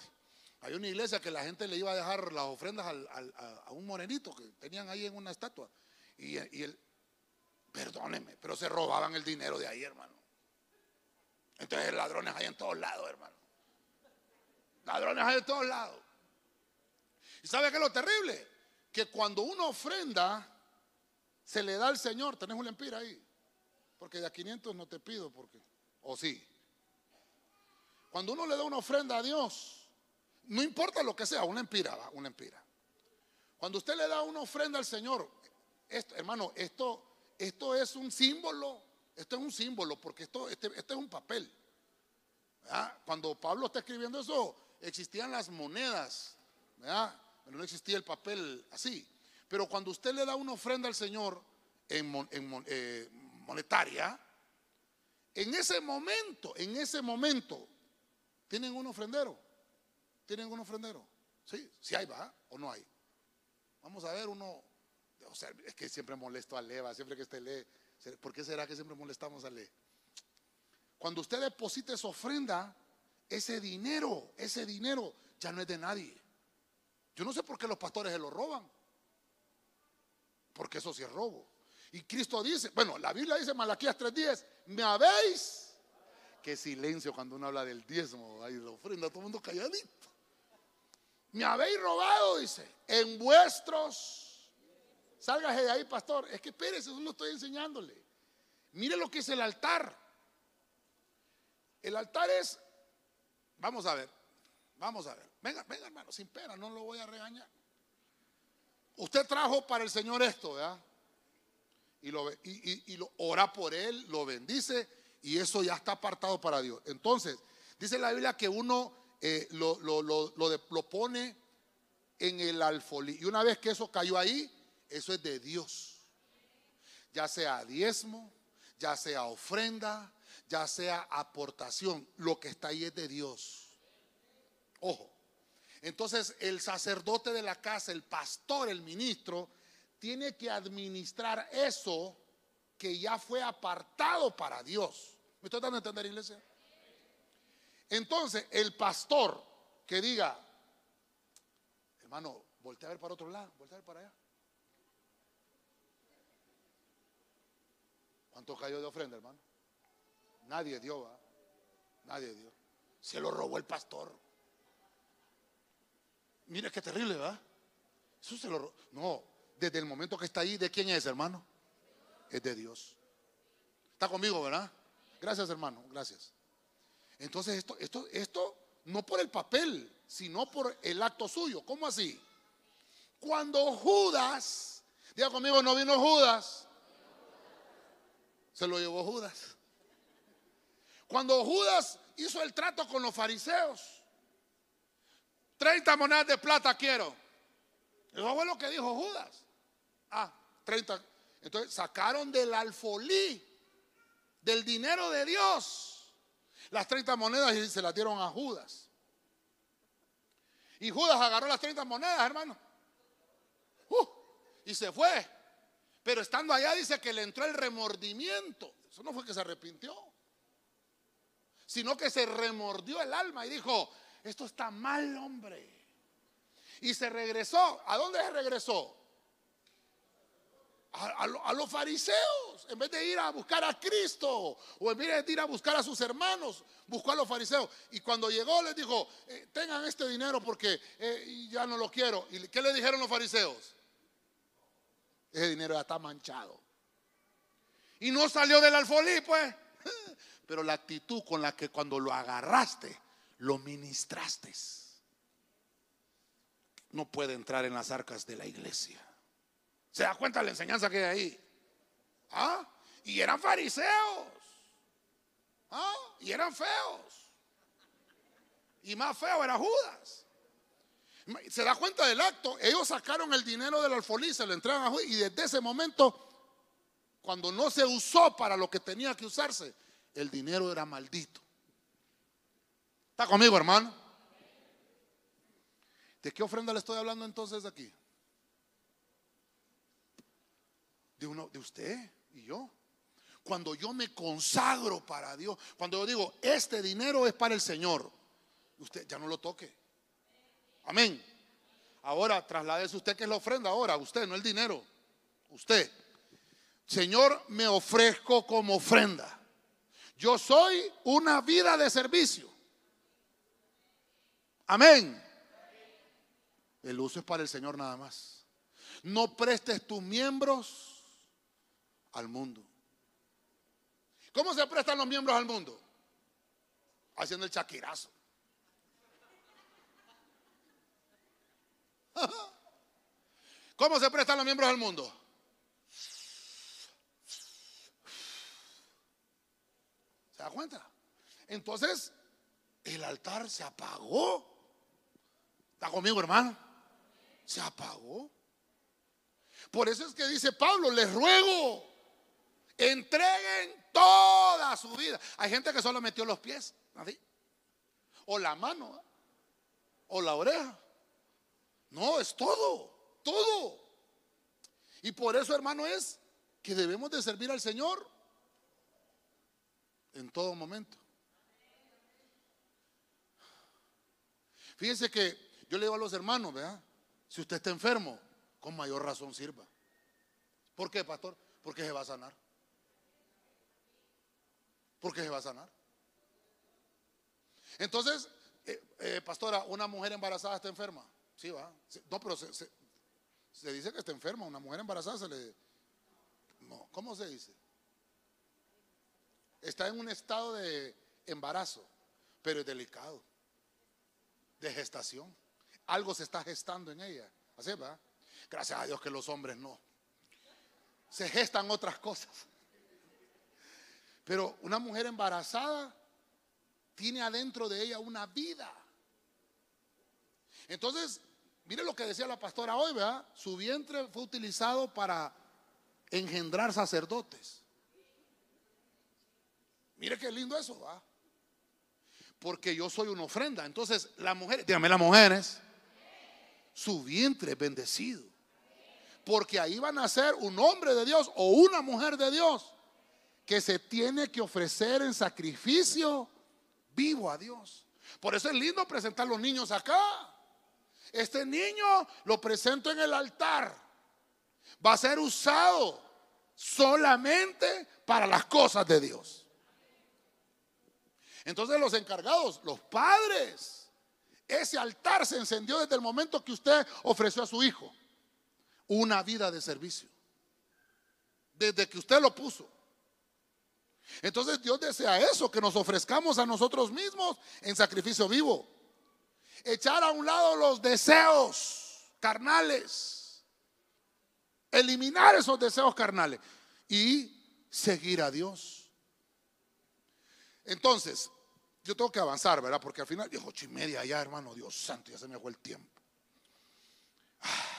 hay una iglesia que la gente le iba a dejar las ofrendas a, un morenito que tenían ahí en una estatua. Y, y él, perdóneme, pero se robaban el dinero de ahí, hermano. Entonces ladrones hay en todos lados, hermano. Ladrones hay en todos lados. ¿Y sabe qué es lo terrible? Que cuando uno ofrenda, se le da al Señor. Tenés un lempira ahí. Porque de a 500 no te pido, porque ¿O sí? Cuando uno le da una ofrenda a Dios, no importa lo que sea, una empira, una empira. Cuando usted le da una ofrenda al Señor, hermano, esto, esto es un símbolo, esto es un símbolo, porque esto, este, este es un papel. Cuando Pablo está escribiendo eso, existían las monedas, pero no existía el papel así. Pero cuando usted le da una ofrenda al Señor en, eh, monetaria, en ese momento, en ese momento, ¿tienen un ofrendero? ¿Tienen un ofrendero? Sí, si hay, va o no hay. Vamos a ver uno, es que siempre molesto a Leva, siempre que esté lee. ¿Por qué será que siempre molestamos a Le? Cuando usted deposita esa ofrenda, ese dinero, ese dinero ya no es de nadie. Yo no sé por qué los pastores se lo roban. Porque eso sí es robo. Y Cristo dice, bueno, la Biblia dice Malaquías 3:10, me habéis. Qué silencio cuando uno habla del diezmo, ahí la ofrenda, todo el mundo calladito. Me habéis robado, dice, en vuestros. Sálgase de ahí, pastor. Es que espérese, eso lo estoy enseñándole. Mire lo que es el altar. El altar es, vamos a ver, vamos a ver. Venga, venga, hermano, sin pena, no lo voy a regañar. Usted trajo para el Señor esto, ¿verdad? Y lo, y, lo ora por él, lo bendice y eso ya está apartado para Dios. Entonces, dice la Biblia que uno eh, lo, lo, lo, pone en el alfolí. Y una vez que eso cayó ahí, eso es de Dios. Ya sea diezmo, ya sea ofrenda, ya sea aportación, lo que está ahí es de Dios. Ojo. Entonces el sacerdote de la casa, el pastor, el ministro, tiene que administrar eso que ya fue apartado para Dios. ¿Me estoy dando a entender, iglesia? Entonces, el pastor que diga, hermano, voltea a ver para otro lado, voltea a ver para allá. ¿Cuánto cayó de ofrenda, hermano? Nadie dio, ¿va? Nadie dio. Se lo robó el pastor. Mire qué terrible, ¿va? Eso se lo robó. No, desde el momento que está ahí, ¿de quién es, hermano? Es de Dios. Está conmigo, ¿verdad? Gracias, hermano, gracias. Entonces, esto, esto, esto no por el papel, sino por el acto suyo. ¿Cómo así? Cuando Judas, diga conmigo, no vino Judas, se lo llevó Judas. Cuando Judas hizo el trato con los fariseos, 30 monedas de plata quiero. Eso fue lo que dijo Judas. Ah, 30. Entonces sacaron del alfolí, del dinero de Dios, las 30 monedas y se las dieron a Judas. Y Judas agarró las 30 monedas, hermano. Uh, y se fue. Pero estando allá dice que le entró el remordimiento. Eso no fue que se arrepintió, sino que se remordió el alma y dijo, esto está mal, hombre. Y se regresó. ¿A dónde se regresó? A, los fariseos, en vez de ir a buscar a Cristo o en vez de ir a buscar a sus hermanos, buscó a los fariseos. Y cuando llegó les dijo, eh, tengan este dinero porque eh, ya no lo quiero. ¿Y qué le dijeron los fariseos? Ese dinero ya está manchado. Y no salió del alfolí, pues. <laughs> Pero la actitud con la que cuando lo agarraste, lo ministraste, no puede entrar en las arcas de la iglesia. ¿Se da cuenta de la enseñanza que hay ahí? ¿Ah? Y eran fariseos. ¿Ah? Y eran feos. Y más feo era Judas. ¿Se da cuenta del acto? Ellos sacaron el dinero del alfolí, se lo entregan a Judas. Y desde ese momento, cuando no se usó para lo que tenía que usarse, el dinero era maldito. ¿Está conmigo, hermano? ¿De qué ofrenda le estoy hablando entonces aquí? De uno, de usted y yo. Cuando yo me consagro para Dios, cuando yo digo, este dinero es para el Señor, usted ya no lo toque. Amén. Ahora trasladese usted que es la ofrenda ahora, usted, no el dinero. Usted. Señor, me ofrezco como ofrenda. Yo soy una vida de servicio. Amén. El uso es para el Señor nada más. No prestes tus miembros al mundo. ¿Cómo se prestan los miembros al mundo? Haciendo el chaquirazo. <laughs> ¿Cómo se prestan los miembros al mundo? ¿Se da cuenta? Entonces, el altar se apagó. ¿Está conmigo, hermano? Se apagó. Por eso es que dice Pablo, les ruego, entreguen toda su vida. Hay gente que solo metió los pies, así. O la mano, o la oreja. No, es todo, todo. Y por eso, hermano, es que debemos de servir al Señor en todo momento. Fíjense que yo le digo a los hermanos, vea, si usted está enfermo, con mayor razón sirva. ¿Por qué, pastor? Porque se va a sanar. Porque se va a sanar. Entonces, eh, eh, pastora, una mujer embarazada está enferma. Sí, va. No, pero se, se, dice que está enferma. Una mujer embarazada se le. No, ¿cómo se dice? Está en un estado de embarazo, pero es delicado. De gestación. Algo se está gestando en ella. Así. Gracias a Dios que los hombres no. Se gestan otras cosas. Pero una mujer embarazada tiene adentro de ella una vida. Entonces, mire lo que decía la pastora hoy, ¿verdad? Su vientre fue utilizado para engendrar sacerdotes. Mire qué lindo eso, ¿va? Porque yo soy una ofrenda. Entonces, las mujeres, dígame las mujeres, su vientre es bendecido. Porque ahí van a ser un hombre de Dios o una mujer de Dios que se tiene que ofrecer en sacrificio vivo a Dios. Por eso es lindo presentar los niños acá. Este niño lo presento en el altar. Va a ser usado solamente para las cosas de Dios. Entonces los encargados, los padres, ese altar se encendió desde el momento que usted ofreció a su hijo una vida de servicio. Desde que usted lo puso. Entonces Dios desea eso, que nos ofrezcamos a nosotros mismos en sacrificio vivo. Echar a un lado los deseos carnales. Eliminar esos deseos carnales y seguir a Dios. Entonces, yo tengo que avanzar, ¿verdad? Porque al final, ocho y media ya, hermano, Dios santo, ya se me fue el tiempo. Ah.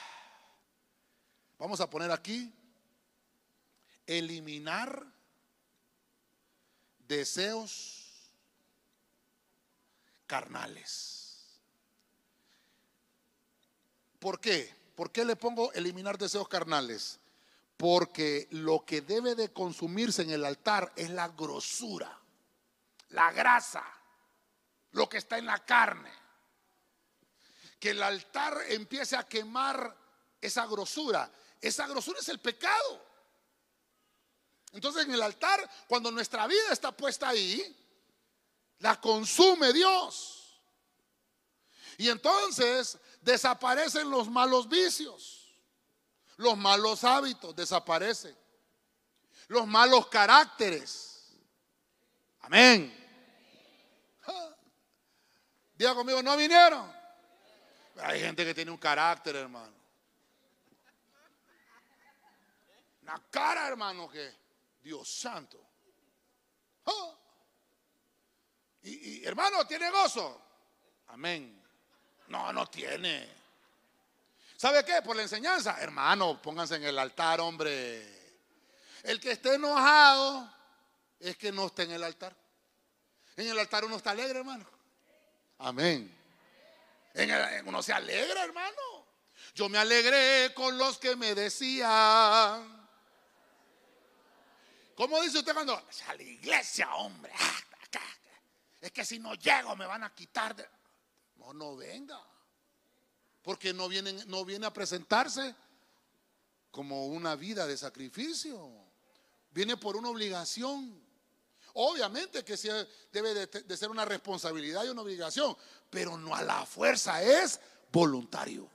Vamos a poner aquí, eliminar deseos carnales. ¿Por qué? ¿Por qué le pongo eliminar deseos carnales? Porque lo que debe de consumirse en el altar es la grosura, la grasa, lo que está en la carne. Que el altar empiece a quemar esa grosura. Esa grosura es el pecado. Entonces en el altar, cuando nuestra vida está puesta ahí, la consume Dios. Y entonces desaparecen los malos vicios, los malos hábitos desaparecen, los malos caracteres. Amén. Diga conmigo, no vinieron. Hay gente que tiene un carácter, hermano. Una cara, hermano, que Dios santo. Oh. Y, hermano, ¿tiene gozo? Amén. No, no tiene. ¿Sabe qué? Por la enseñanza. Hermano, pónganse en el altar, hombre. El que esté enojado es que no esté en el altar. En el altar uno está alegre, hermano. Amén. Uno se alegra, hermano. Yo me alegré con los que me decían ¿Cómo dice usted cuando? A la iglesia, hombre. Ah, es que si no llego me van a quitar. De... No, no venga. Porque no viene, no viene a presentarse como una vida de sacrificio. Viene por una obligación. Obviamente que debe de, de ser una responsabilidad y una obligación, pero no a la fuerza, es voluntario.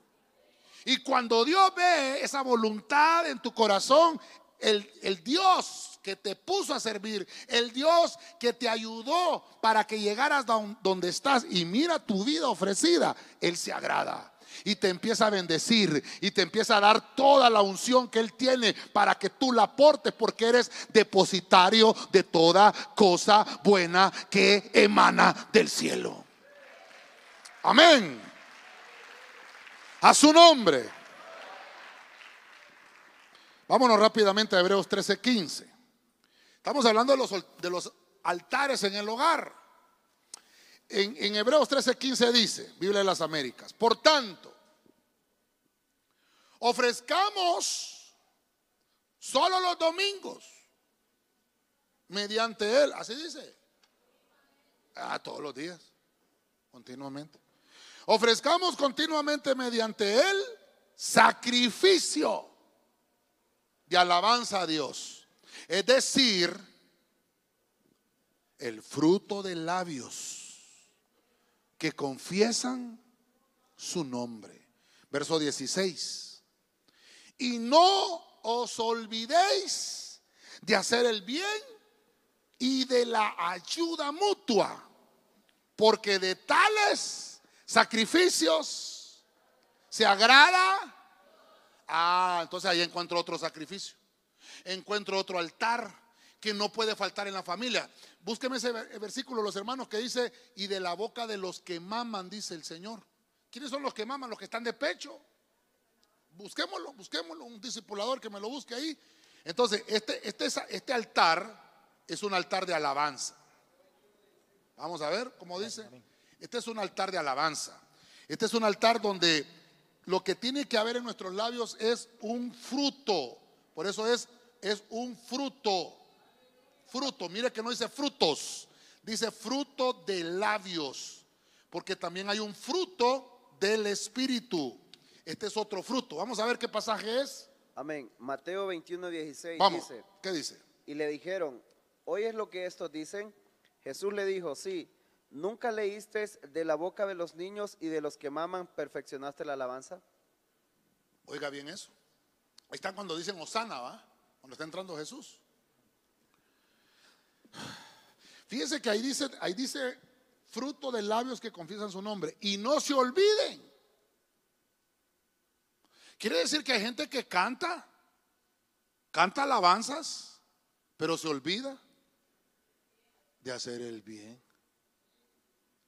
Y cuando Dios ve esa voluntad en tu corazón, el, Dios que te puso a servir, el Dios que te ayudó para que llegaras donde estás y mira tu vida ofrecida, Él se agrada. Y te empieza a bendecir y te empieza a dar toda la unción que Él tiene para que tú la aportes porque eres depositario de toda cosa buena que emana del cielo. Amén. A su nombre. Vámonos rápidamente a Hebreos 13:15. Estamos hablando de los, de los altares en el hogar. En, en Hebreos 13:15 dice, Biblia de las Américas, por tanto, ofrezcamos Solo los domingos. Mediante Él. Así dice. Ah, todos los días. Continuamente. Ofrezcamos continuamente mediante Él sacrificio de alabanza a Dios. Es decir, el fruto de labios que confiesan su nombre. Verso 16. Y no os olvidéis de hacer el bien y de la ayuda mutua, porque de tales sacrificios se agrada. Ah, entonces ahí encuentro otro sacrificio. Encuentro otro altar que no puede faltar en la familia. Búsqueme ese versículo, los hermanos, que dice, y de la boca de los que maman, dice el Señor. ¿Quiénes son los que maman? Los que están de pecho. Busquémoslo, busquémoslo, un discipulador que me lo busque ahí. Entonces, este, este, este altar es un altar de alabanza. Vamos a ver cómo dice. Este es un altar de alabanza. Este es un altar donde lo que tiene que haber en nuestros labios es un fruto. Por eso es, es un fruto. Fruto. Mire que no dice frutos. Dice fruto de labios. Porque también hay un fruto del Espíritu. Este es otro fruto. Vamos a ver qué pasaje es. Amén. Mateo 21, 16 Vamos, dice. ¿Qué dice? Y le dijeron, ¿oyes lo que estos dicen? Jesús le dijo, sí. ¿Nunca leíste de la boca de los niños y de los que maman perfeccionaste la alabanza? Oiga bien eso. Ahí están cuando dicen Osana, ¿va? Cuando está entrando Jesús. Fíjese que ahí dice, ahí dice fruto de labios que confiesan su nombre. Y no se olviden. Quiere decir que hay gente que canta, canta alabanzas, pero se olvida de hacer el bien.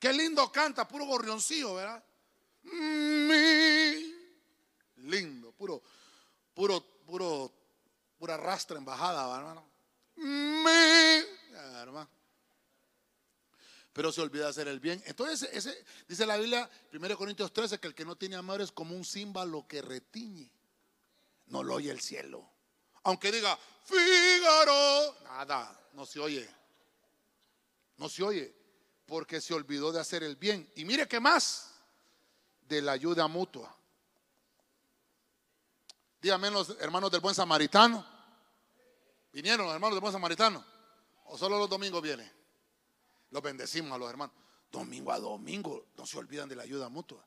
Qué lindo canta, puro gorrioncillo, ¿verdad? lindo, puro, puro, puro, pura rastra embajada, hermano. hermano pero se olvida hacer el bien. Entonces, ese, dice la Biblia, 1 Corintios 13, que el que no tiene amor es como un címbalo que retiñe. No lo oye el cielo. Aunque diga, Fígaro, nada, no se oye. No se oye, porque se olvidó de hacer el bien. Y mire qué más, de la ayuda mutua. Dígame los hermanos del buen samaritano. ¿Vinieron los hermanos del buen samaritano? ¿O solo los domingos vienen? Los bendecimos a los hermanos. Domingo a domingo no se olvidan de la ayuda mutua.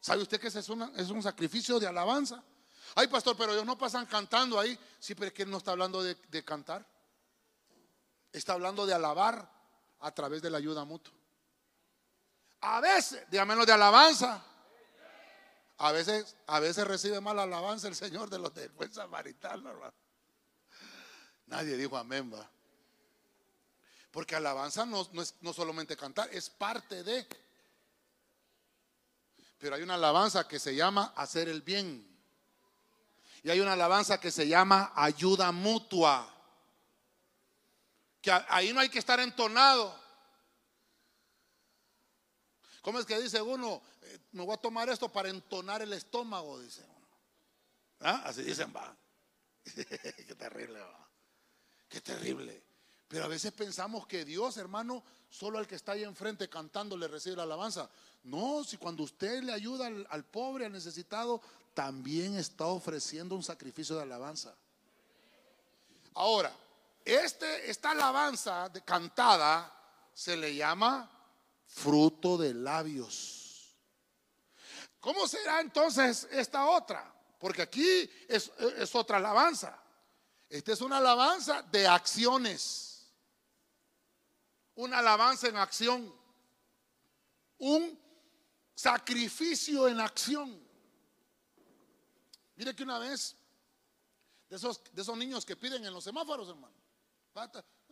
¿Sabe usted que ese es, es un sacrificio de alabanza? Ay, pastor, pero ellos no pasan cantando ahí. Sí, pero es que él no está hablando de, cantar. Está hablando de alabar a través de la ayuda mutua. A veces, dígame de alabanza. A veces, a veces recibe mal alabanza el Señor de los del buen samaritano. Nadie dijo amén, va. Porque alabanza no, es no solamente cantar, es parte de. Pero hay una alabanza que se llama hacer el bien. Y hay una alabanza que se llama ayuda mutua. Que ahí no hay que estar entonado. ¿Cómo es que dice uno? Eh, me voy a tomar esto para entonar el estómago, dice uno. ¿Ah? Así dicen, va. <laughs> Qué terrible, va. Qué terrible. Pero a veces pensamos que Dios, hermano, solo al que está ahí enfrente cantando le recibe la alabanza. No, si cuando usted le ayuda al, pobre, al necesitado, también está ofreciendo un sacrificio de alabanza. Ahora, este, esta alabanza de, cantada se le llama fruto de labios. ¿Cómo será entonces esta otra? Porque aquí es, otra alabanza. Esta es una alabanza de acciones una alabanza en acción, un sacrificio en acción. Mire que una vez, de esos, de esos niños que piden en los semáforos, hermano,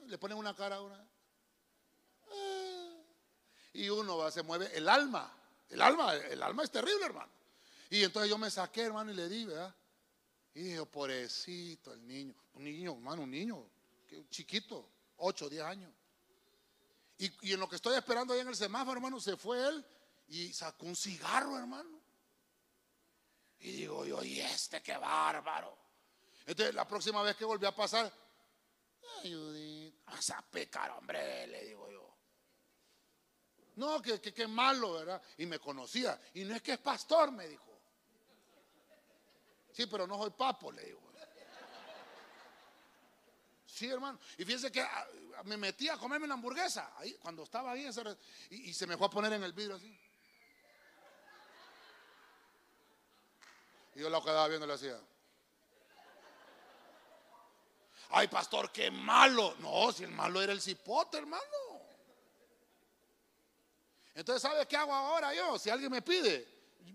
le ponen una cara a una. Eh, y uno va, se mueve el alma. El alma, el alma es terrible, hermano. Y entonces yo me saqué, hermano, y le di, ¿verdad? Y dije, pobrecito el niño. Un niño, hermano, un niño, chiquito, 8, 10 años. Y, en lo que estoy esperando ahí en el semáforo, hermano, se fue él y sacó un cigarro, hermano. Y digo yo, y este qué bárbaro. Entonces la próxima vez que volvió a pasar, Judith, vas a pecar, hombre, le digo yo. No, que, que, que malo, ¿verdad? Y me conocía. Y no es que es pastor, me dijo. Sí, pero no soy papo, le digo. Sí, hermano. Y fíjense que ah, me metí a comerme una hamburguesa. Ahí, cuando estaba ahí, ese y, y se me fue a poner en el vidrio así. Y yo lo quedaba viendo y le hacía. Ay, pastor, qué malo. No, si el malo era el cipote, hermano. Entonces, ¿sabe qué hago ahora yo? Si alguien me pide,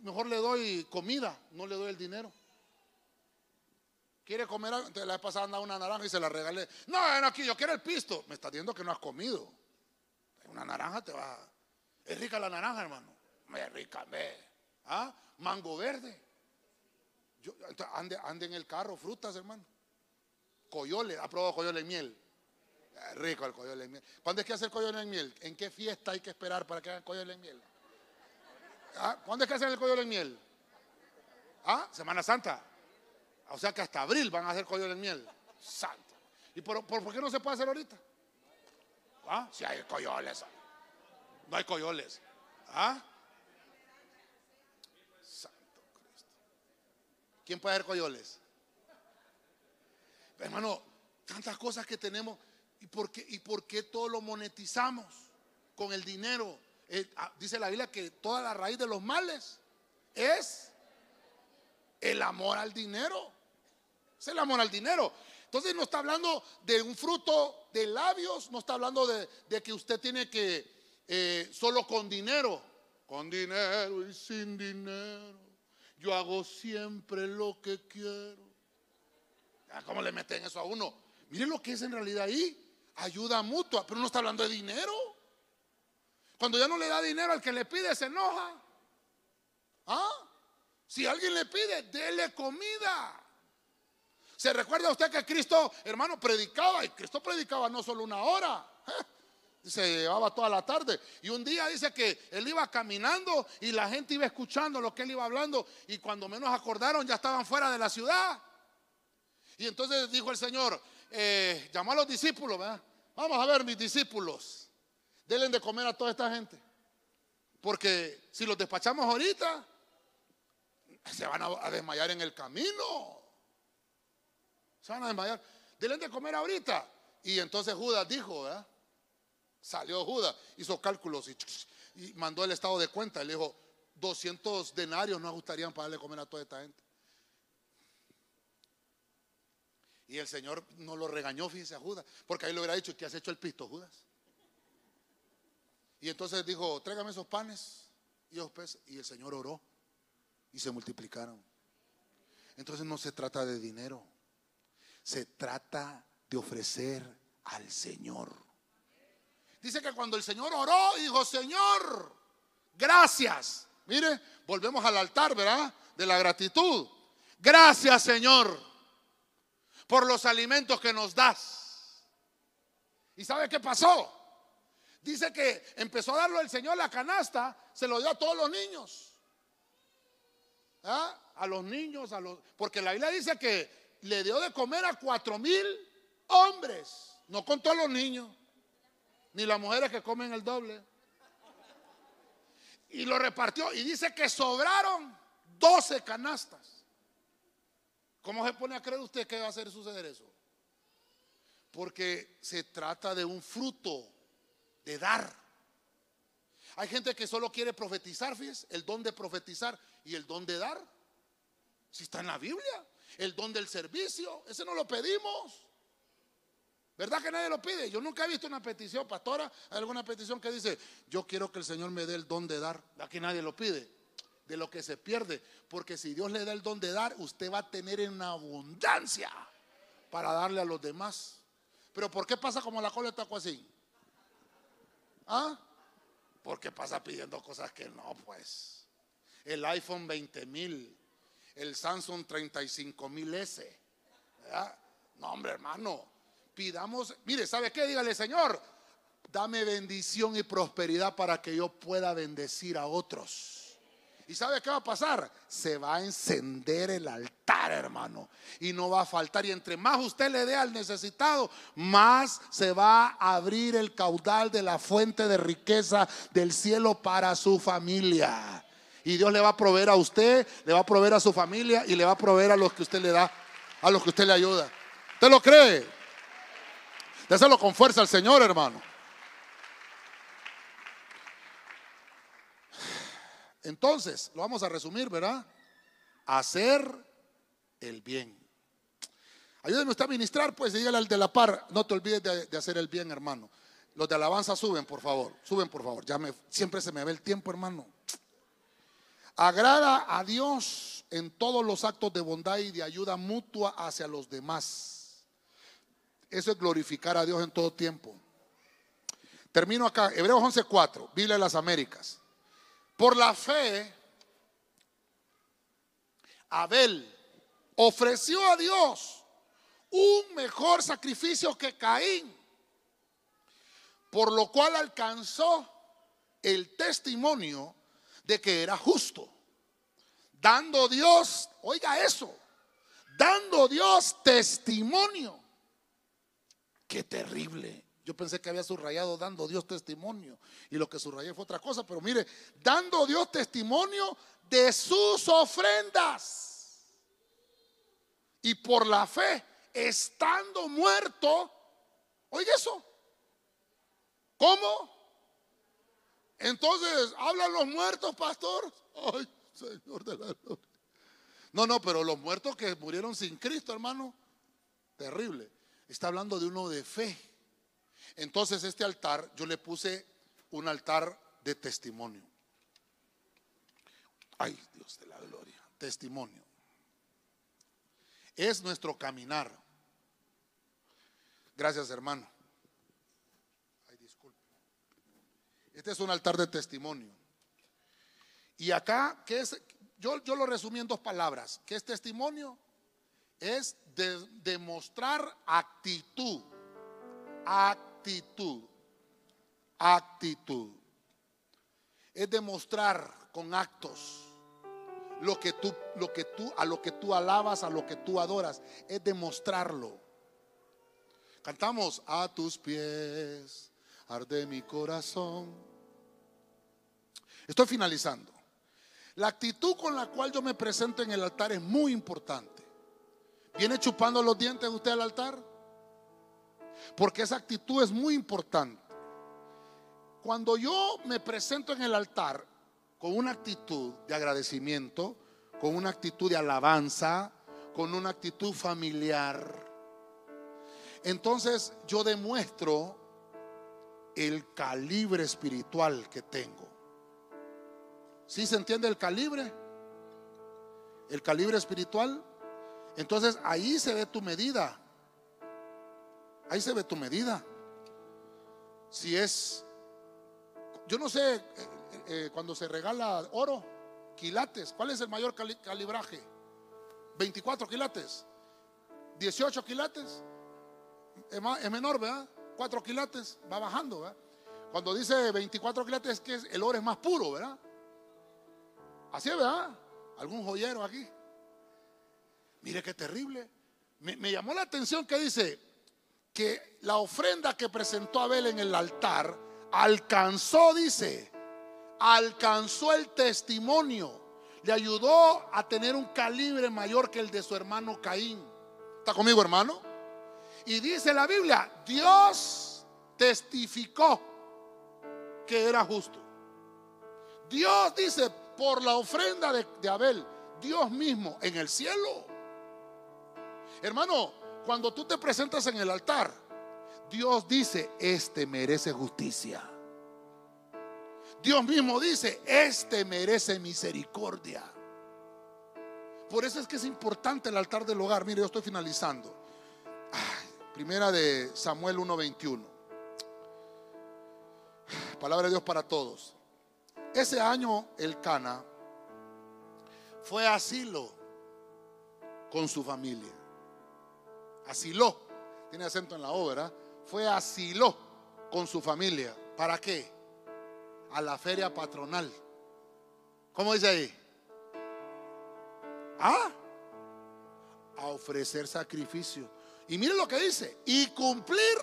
mejor le doy comida, no le doy el dinero. ¿Quiere comer algo? Entonces la vez pasada andaba una naranja y se la regalé. No, ven aquí, yo quiero el pisto. Me está diciendo que no has comido. Una naranja te va. Es rica la naranja, hermano. Es rica, ve. ¿Ah? Mango verde. Yo, ande, ande en el carro, frutas, hermano. Coyole, ¿ha probado coyole en miel? Es rico el coyole en miel. ¿Cuándo es que hace el en miel? ¿En qué fiesta hay que esperar para que hagan coyole en miel? ¿Ah? ¿Cuándo es que hacen el coyole en miel? ¿Ah? Semana Santa. O sea que hasta abril van a hacer coyole en miel. Santo. ¿Y por, por- por qué no se puede hacer ahorita? ¿Ah? Si hay coyoles. No hay coyoles. ¿Ah? Santo Cristo. ¿Quién puede hacer coyoles? Hermano, tantas cosas que tenemos. ¿Y por qué, y por qué todo lo monetizamos con el dinero? Eh, ah, dice la Biblia que toda la raíz de los males es el amor al dinero. Es el amor al dinero. Entonces no está hablando de un fruto de labios, no está hablando de, de que usted tiene que eh, solo con dinero, con dinero y sin dinero. Yo hago siempre lo que quiero. Ah, ¿Cómo le meten eso a uno? Miren lo que es en realidad ahí. Ayuda mutua, pero no está hablando de dinero. Cuando ya no le da dinero al que le pide, se enoja. ¿Ah? Si alguien le pide, dele comida. ¿Se recuerda usted que Cristo, hermano, predicaba? Y Cristo predicaba no solo una hora. <laughs> Se llevaba toda la tarde. Y un día dice que él iba caminando y la gente iba escuchando lo que él iba hablando. Y cuando menos acordaron, ya estaban fuera de la ciudad. Y entonces dijo el Señor, eh, a los discípulos, ¿verdad? Vamos a ver, mis discípulos, denle de comer a toda esta gente. Porque si los despachamos ahorita, se van a, desmayar en el camino. Se van a desmayar. Denle de comer ahorita. Y entonces Judas dijo, ¿verdad? Salió Judas, hizo cálculos y, mandó el estado de cuenta. Le dijo, 200 denarios no gustarían para darle comer a toda esta gente. Y el Señor no lo regañó, fíjese a Judas, porque ahí le hubiera dicho, ¿qué has hecho el pisto, Judas? Y entonces dijo, tráigame esos panes y esos peces. Y el Señor oró y se multiplicaron. Entonces no se trata de dinero, se trata de ofrecer al Señor. Dice que cuando el Señor oró, dijo, Señor, gracias. Mire, volvemos al altar, ¿verdad? De la gratitud. Gracias, Señor por los alimentos que nos das. ¿Y sabe qué pasó? Dice que empezó a darlo el Señor la canasta, se lo dio a todos los niños. ¿Ah? A los niños, a los. Porque la Biblia dice que le dio de comer a cuatro mil hombres, no con todos los niños, ni las mujeres que comen el doble. Y lo repartió y dice que sobraron 12 canastas. ¿Cómo se pone a creer usted que va a hacer suceder eso? Porque se trata de un fruto de dar. Hay gente que solo quiere profetizar, fíjese, el don de profetizar y el don de dar. Si está en la Biblia, el don del servicio, ese no lo pedimos. ¿Verdad que nadie lo pide? Yo nunca he visto una petición, pastora, alguna petición que dice, yo quiero que el Señor me dé el don de dar. Aquí nadie lo pide de lo que se pierde. Porque si Dios le da el don de dar, usted va a tener en abundancia para darle a los demás. Pero ¿por qué pasa como la cola de taco así? ¿Ah? Porque pasa pidiendo cosas que no, pues. El iPhone 20 mil, el Samsung 35 mil S. ¿verdad? No, hombre, hermano. Pidamos, mire, ¿sabe qué? Dígale, Señor, dame bendición y prosperidad para que yo pueda bendecir a otros. ¿Y sabe qué va a pasar? Se va a encender el altar, hermano. Y no va a faltar. Y entre más usted le dé al necesitado, más se va a abrir el caudal de la fuente de riqueza del cielo para su familia. Y Dios le va a proveer a usted, le va a proveer a su familia y le va a proveer a los que usted le da, a los que usted le ayuda. ¿Usted lo cree? Déselo con fuerza al Señor, hermano. Entonces, lo vamos a resumir, ¿verdad? Hacer el bien. Ayúdeme usted a ministrar, pues, dígale al de la par, no te olvides de, hacer el bien, hermano. Los de alabanza suben, por favor, suben, por favor. Ya me, siempre se me ve el tiempo, hermano. Agrada a Dios en todos los actos de bondad y de ayuda mutua hacia los demás. Eso es glorificar a Dios en todo tiempo. Termino acá, Hebreos 11:4, Biblia de las Américas. Por la fe, Abel ofreció a Dios un mejor sacrificio que Caín, por lo cual alcanzó el testimonio de que era justo, dando Dios, oiga eso, dando Dios testimonio. Qué terrible. Yo pensé que había subrayado dando Dios testimonio y lo que subrayé fue otra cosa, pero mire, dando Dios testimonio de sus ofrendas. Y por la fe, estando muerto, oiga eso. ¿Cómo? Entonces, ¿hablan los muertos, pastor? Ay, Señor de la gloria. No, no, pero los muertos que murieron sin Cristo, hermano, terrible. Está hablando de uno de fe. Entonces este altar yo le puse un altar de testimonio. Ay, Dios de la gloria, testimonio. Es nuestro caminar. Gracias, hermano. Ay, disculpe. Este es un altar de testimonio. Y acá, ¿qué es? Yo, yo lo resumí en dos palabras. ¿Qué es testimonio? Es demostrar actitud. Actitud actitud. Actitud. Es demostrar con actos lo que tú, lo que tú, a lo que tú alabas, a lo que tú adoras. Es demostrarlo. Cantamos a tus pies, arde mi corazón. Estoy finalizando. La actitud con la cual yo me presento en el altar es muy importante. ¿Viene chupando los dientes usted al altar? Porque esa actitud es muy importante. Cuando yo me presento en el altar con una actitud de agradecimiento, con una actitud de alabanza, con una actitud familiar, entonces yo demuestro el calibre espiritual que tengo. ¿Sí se entiende el calibre? El calibre espiritual. Entonces ahí se ve tu medida. Ahí se ve tu medida. Si es, yo no sé, eh, eh, eh, cuando se regala oro, quilates, ¿cuál es el mayor calibraje? 24 quilates, 18 quilates, es, menor, ¿verdad? 4 quilates, va bajando, ¿verdad? Cuando dice 24 quilates es que el oro es más puro, ¿verdad? Así es, ¿verdad? Algún joyero aquí. Mire qué terrible. me llamó la atención que dice que la ofrenda que presentó Abel en el altar alcanzó, dice, alcanzó el testimonio, le ayudó a tener un calibre mayor que el de su hermano Caín. ¿Está conmigo, hermano? Y dice la Biblia, Dios testificó que era justo. Dios dice, por la ofrenda de, de Abel, Dios mismo en el cielo. Hermano, cuando tú te presentas en el altar, Dios dice, este merece justicia. Dios mismo dice, este merece misericordia. Por eso es que es importante el altar del hogar. Mire, yo estoy finalizando. primera de Samuel 1:21. Palabra de Dios para todos. Ese año el Cana fue asilo con su familia asiló, tiene acento en la obra, fue asiló con su familia. ¿Para qué? A la feria patronal. ¿Cómo dice ahí? ¿Ah? A ofrecer sacrificio. Y mire lo que dice. Y cumplir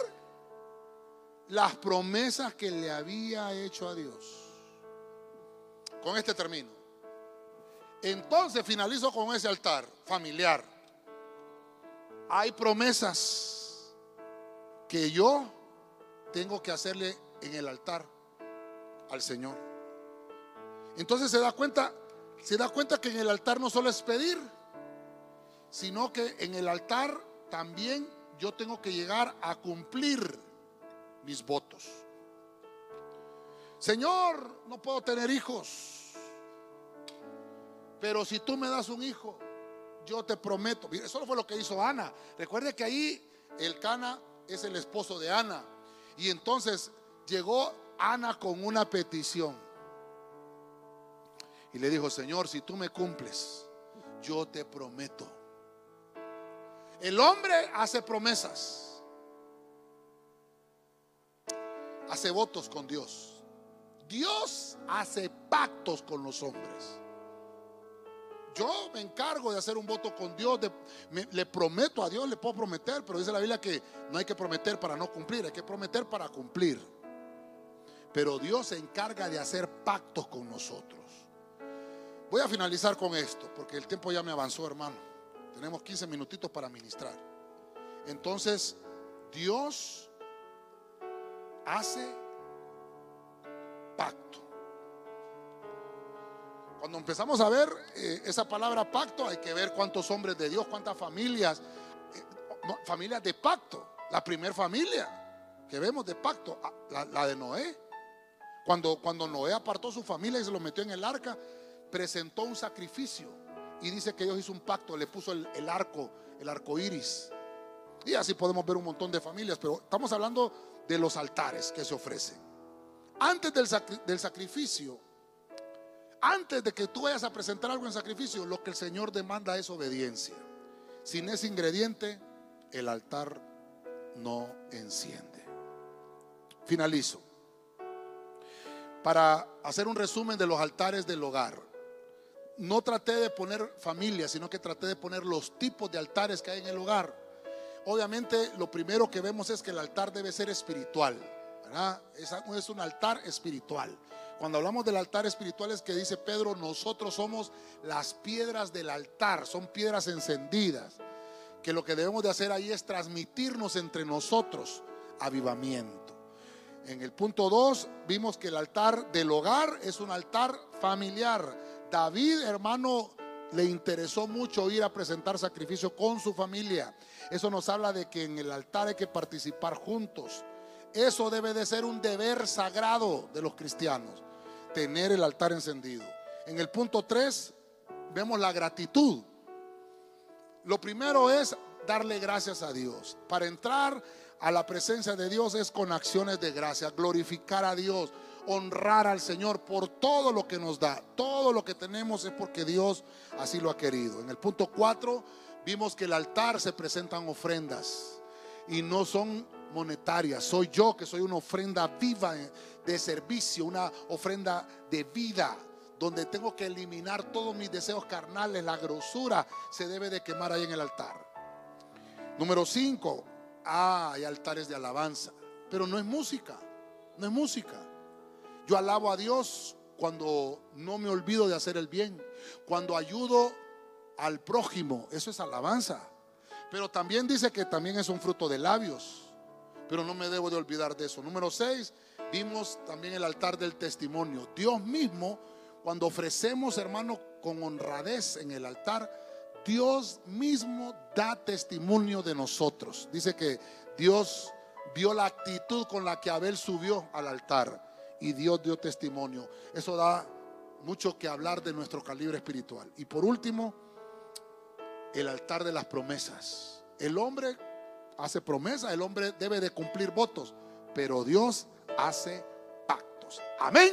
las promesas que le había hecho a Dios. Con este termino. Entonces finalizo con ese altar familiar. Hay promesas que yo tengo que hacerle en el altar al Señor. Entonces se da cuenta, se da cuenta que en el altar no solo es pedir, sino que en el altar también yo tengo que llegar a cumplir mis votos. Señor, no puedo tener hijos, pero si tú me das un hijo, yo te prometo. Eso fue lo que hizo Ana. Recuerde que ahí el Cana es el esposo de Ana. Y entonces llegó Ana con una petición. Y le dijo, Señor, si tú me cumples, yo te prometo. El hombre hace promesas, hace votos con Dios. Dios hace pactos con los hombres. Yo me encargo de hacer un voto con Dios, le prometo a Dios, le puedo prometer, pero dice la Biblia que no hay que prometer para no cumplir, hay que prometer para cumplir. Pero Dios se encarga de hacer pactos con nosotros. Voy a finalizar con esto, porque el tiempo ya me avanzó, hermano. Tenemos 15 minutitos para ministrar. Entonces, Dios hace pacto. Cuando empezamos a ver eh, esa palabra pacto, hay que ver cuántos hombres de Dios, cuántas familias, eh, familias de pacto. La primera familia que vemos de pacto, ah, la, de Noé. Cuando, cuando Noé apartó su familia y se lo metió en el arca, presentó un sacrificio. Y dice que Dios hizo un pacto, le puso el, arco, el arco iris. Y así podemos ver un montón de familias, pero estamos hablando de los altares que se ofrecen. Antes del, del sacrificio, antes de que tú vayas a presentar algo en sacrificio, lo que el Señor demanda es obediencia. Sin ese ingrediente, el altar no enciende. Finalizo. Para hacer un resumen de los altares del hogar. No traté de poner familia, sino que traté de poner los tipos de altares que hay en el hogar. Obviamente, lo primero que vemos es que el altar debe ser espiritual. es un altar espiritual. Cuando hablamos del altar espiritual es que dice Pedro, nosotros somos las piedras del altar, son piedras encendidas, que lo que debemos de hacer ahí es transmitirnos entre nosotros avivamiento. En el punto 2 vimos que el altar del hogar es un altar familiar. David, hermano, le interesó mucho ir a presentar sacrificio con su familia. Eso nos habla de que en el altar hay que participar juntos. Eso debe de ser un deber sagrado de los cristianos, tener el altar encendido. En el punto 3 vemos la gratitud. Lo primero es darle gracias a Dios. Para entrar a la presencia de Dios es con acciones de gracia, glorificar a Dios, honrar al Señor por todo lo que nos da. Todo lo que tenemos es porque Dios así lo ha querido. En el punto 4 vimos que el altar se presentan ofrendas y no son monetaria. Soy yo que soy una ofrenda viva de servicio, una ofrenda de vida, donde tengo que eliminar todos mis deseos carnales. La grosura se debe de quemar ahí en el altar. Número 5. Ah, hay altares de alabanza. Pero no es música. No es música. Yo alabo a Dios cuando no me olvido de hacer el bien. Cuando ayudo al prójimo. Eso es alabanza. Pero también dice que también es un fruto de labios pero no me debo de olvidar de eso. Número 6, vimos también el altar del testimonio. Dios mismo, cuando ofrecemos, hermano, con honradez en el altar, Dios mismo da testimonio de nosotros. Dice que Dios vio la actitud con la que Abel subió al altar y Dios dio testimonio. Eso da mucho que hablar de nuestro calibre espiritual. Y por último, el altar de las promesas. El hombre hace promesa, el hombre debe de cumplir votos, pero Dios hace pactos. Amén.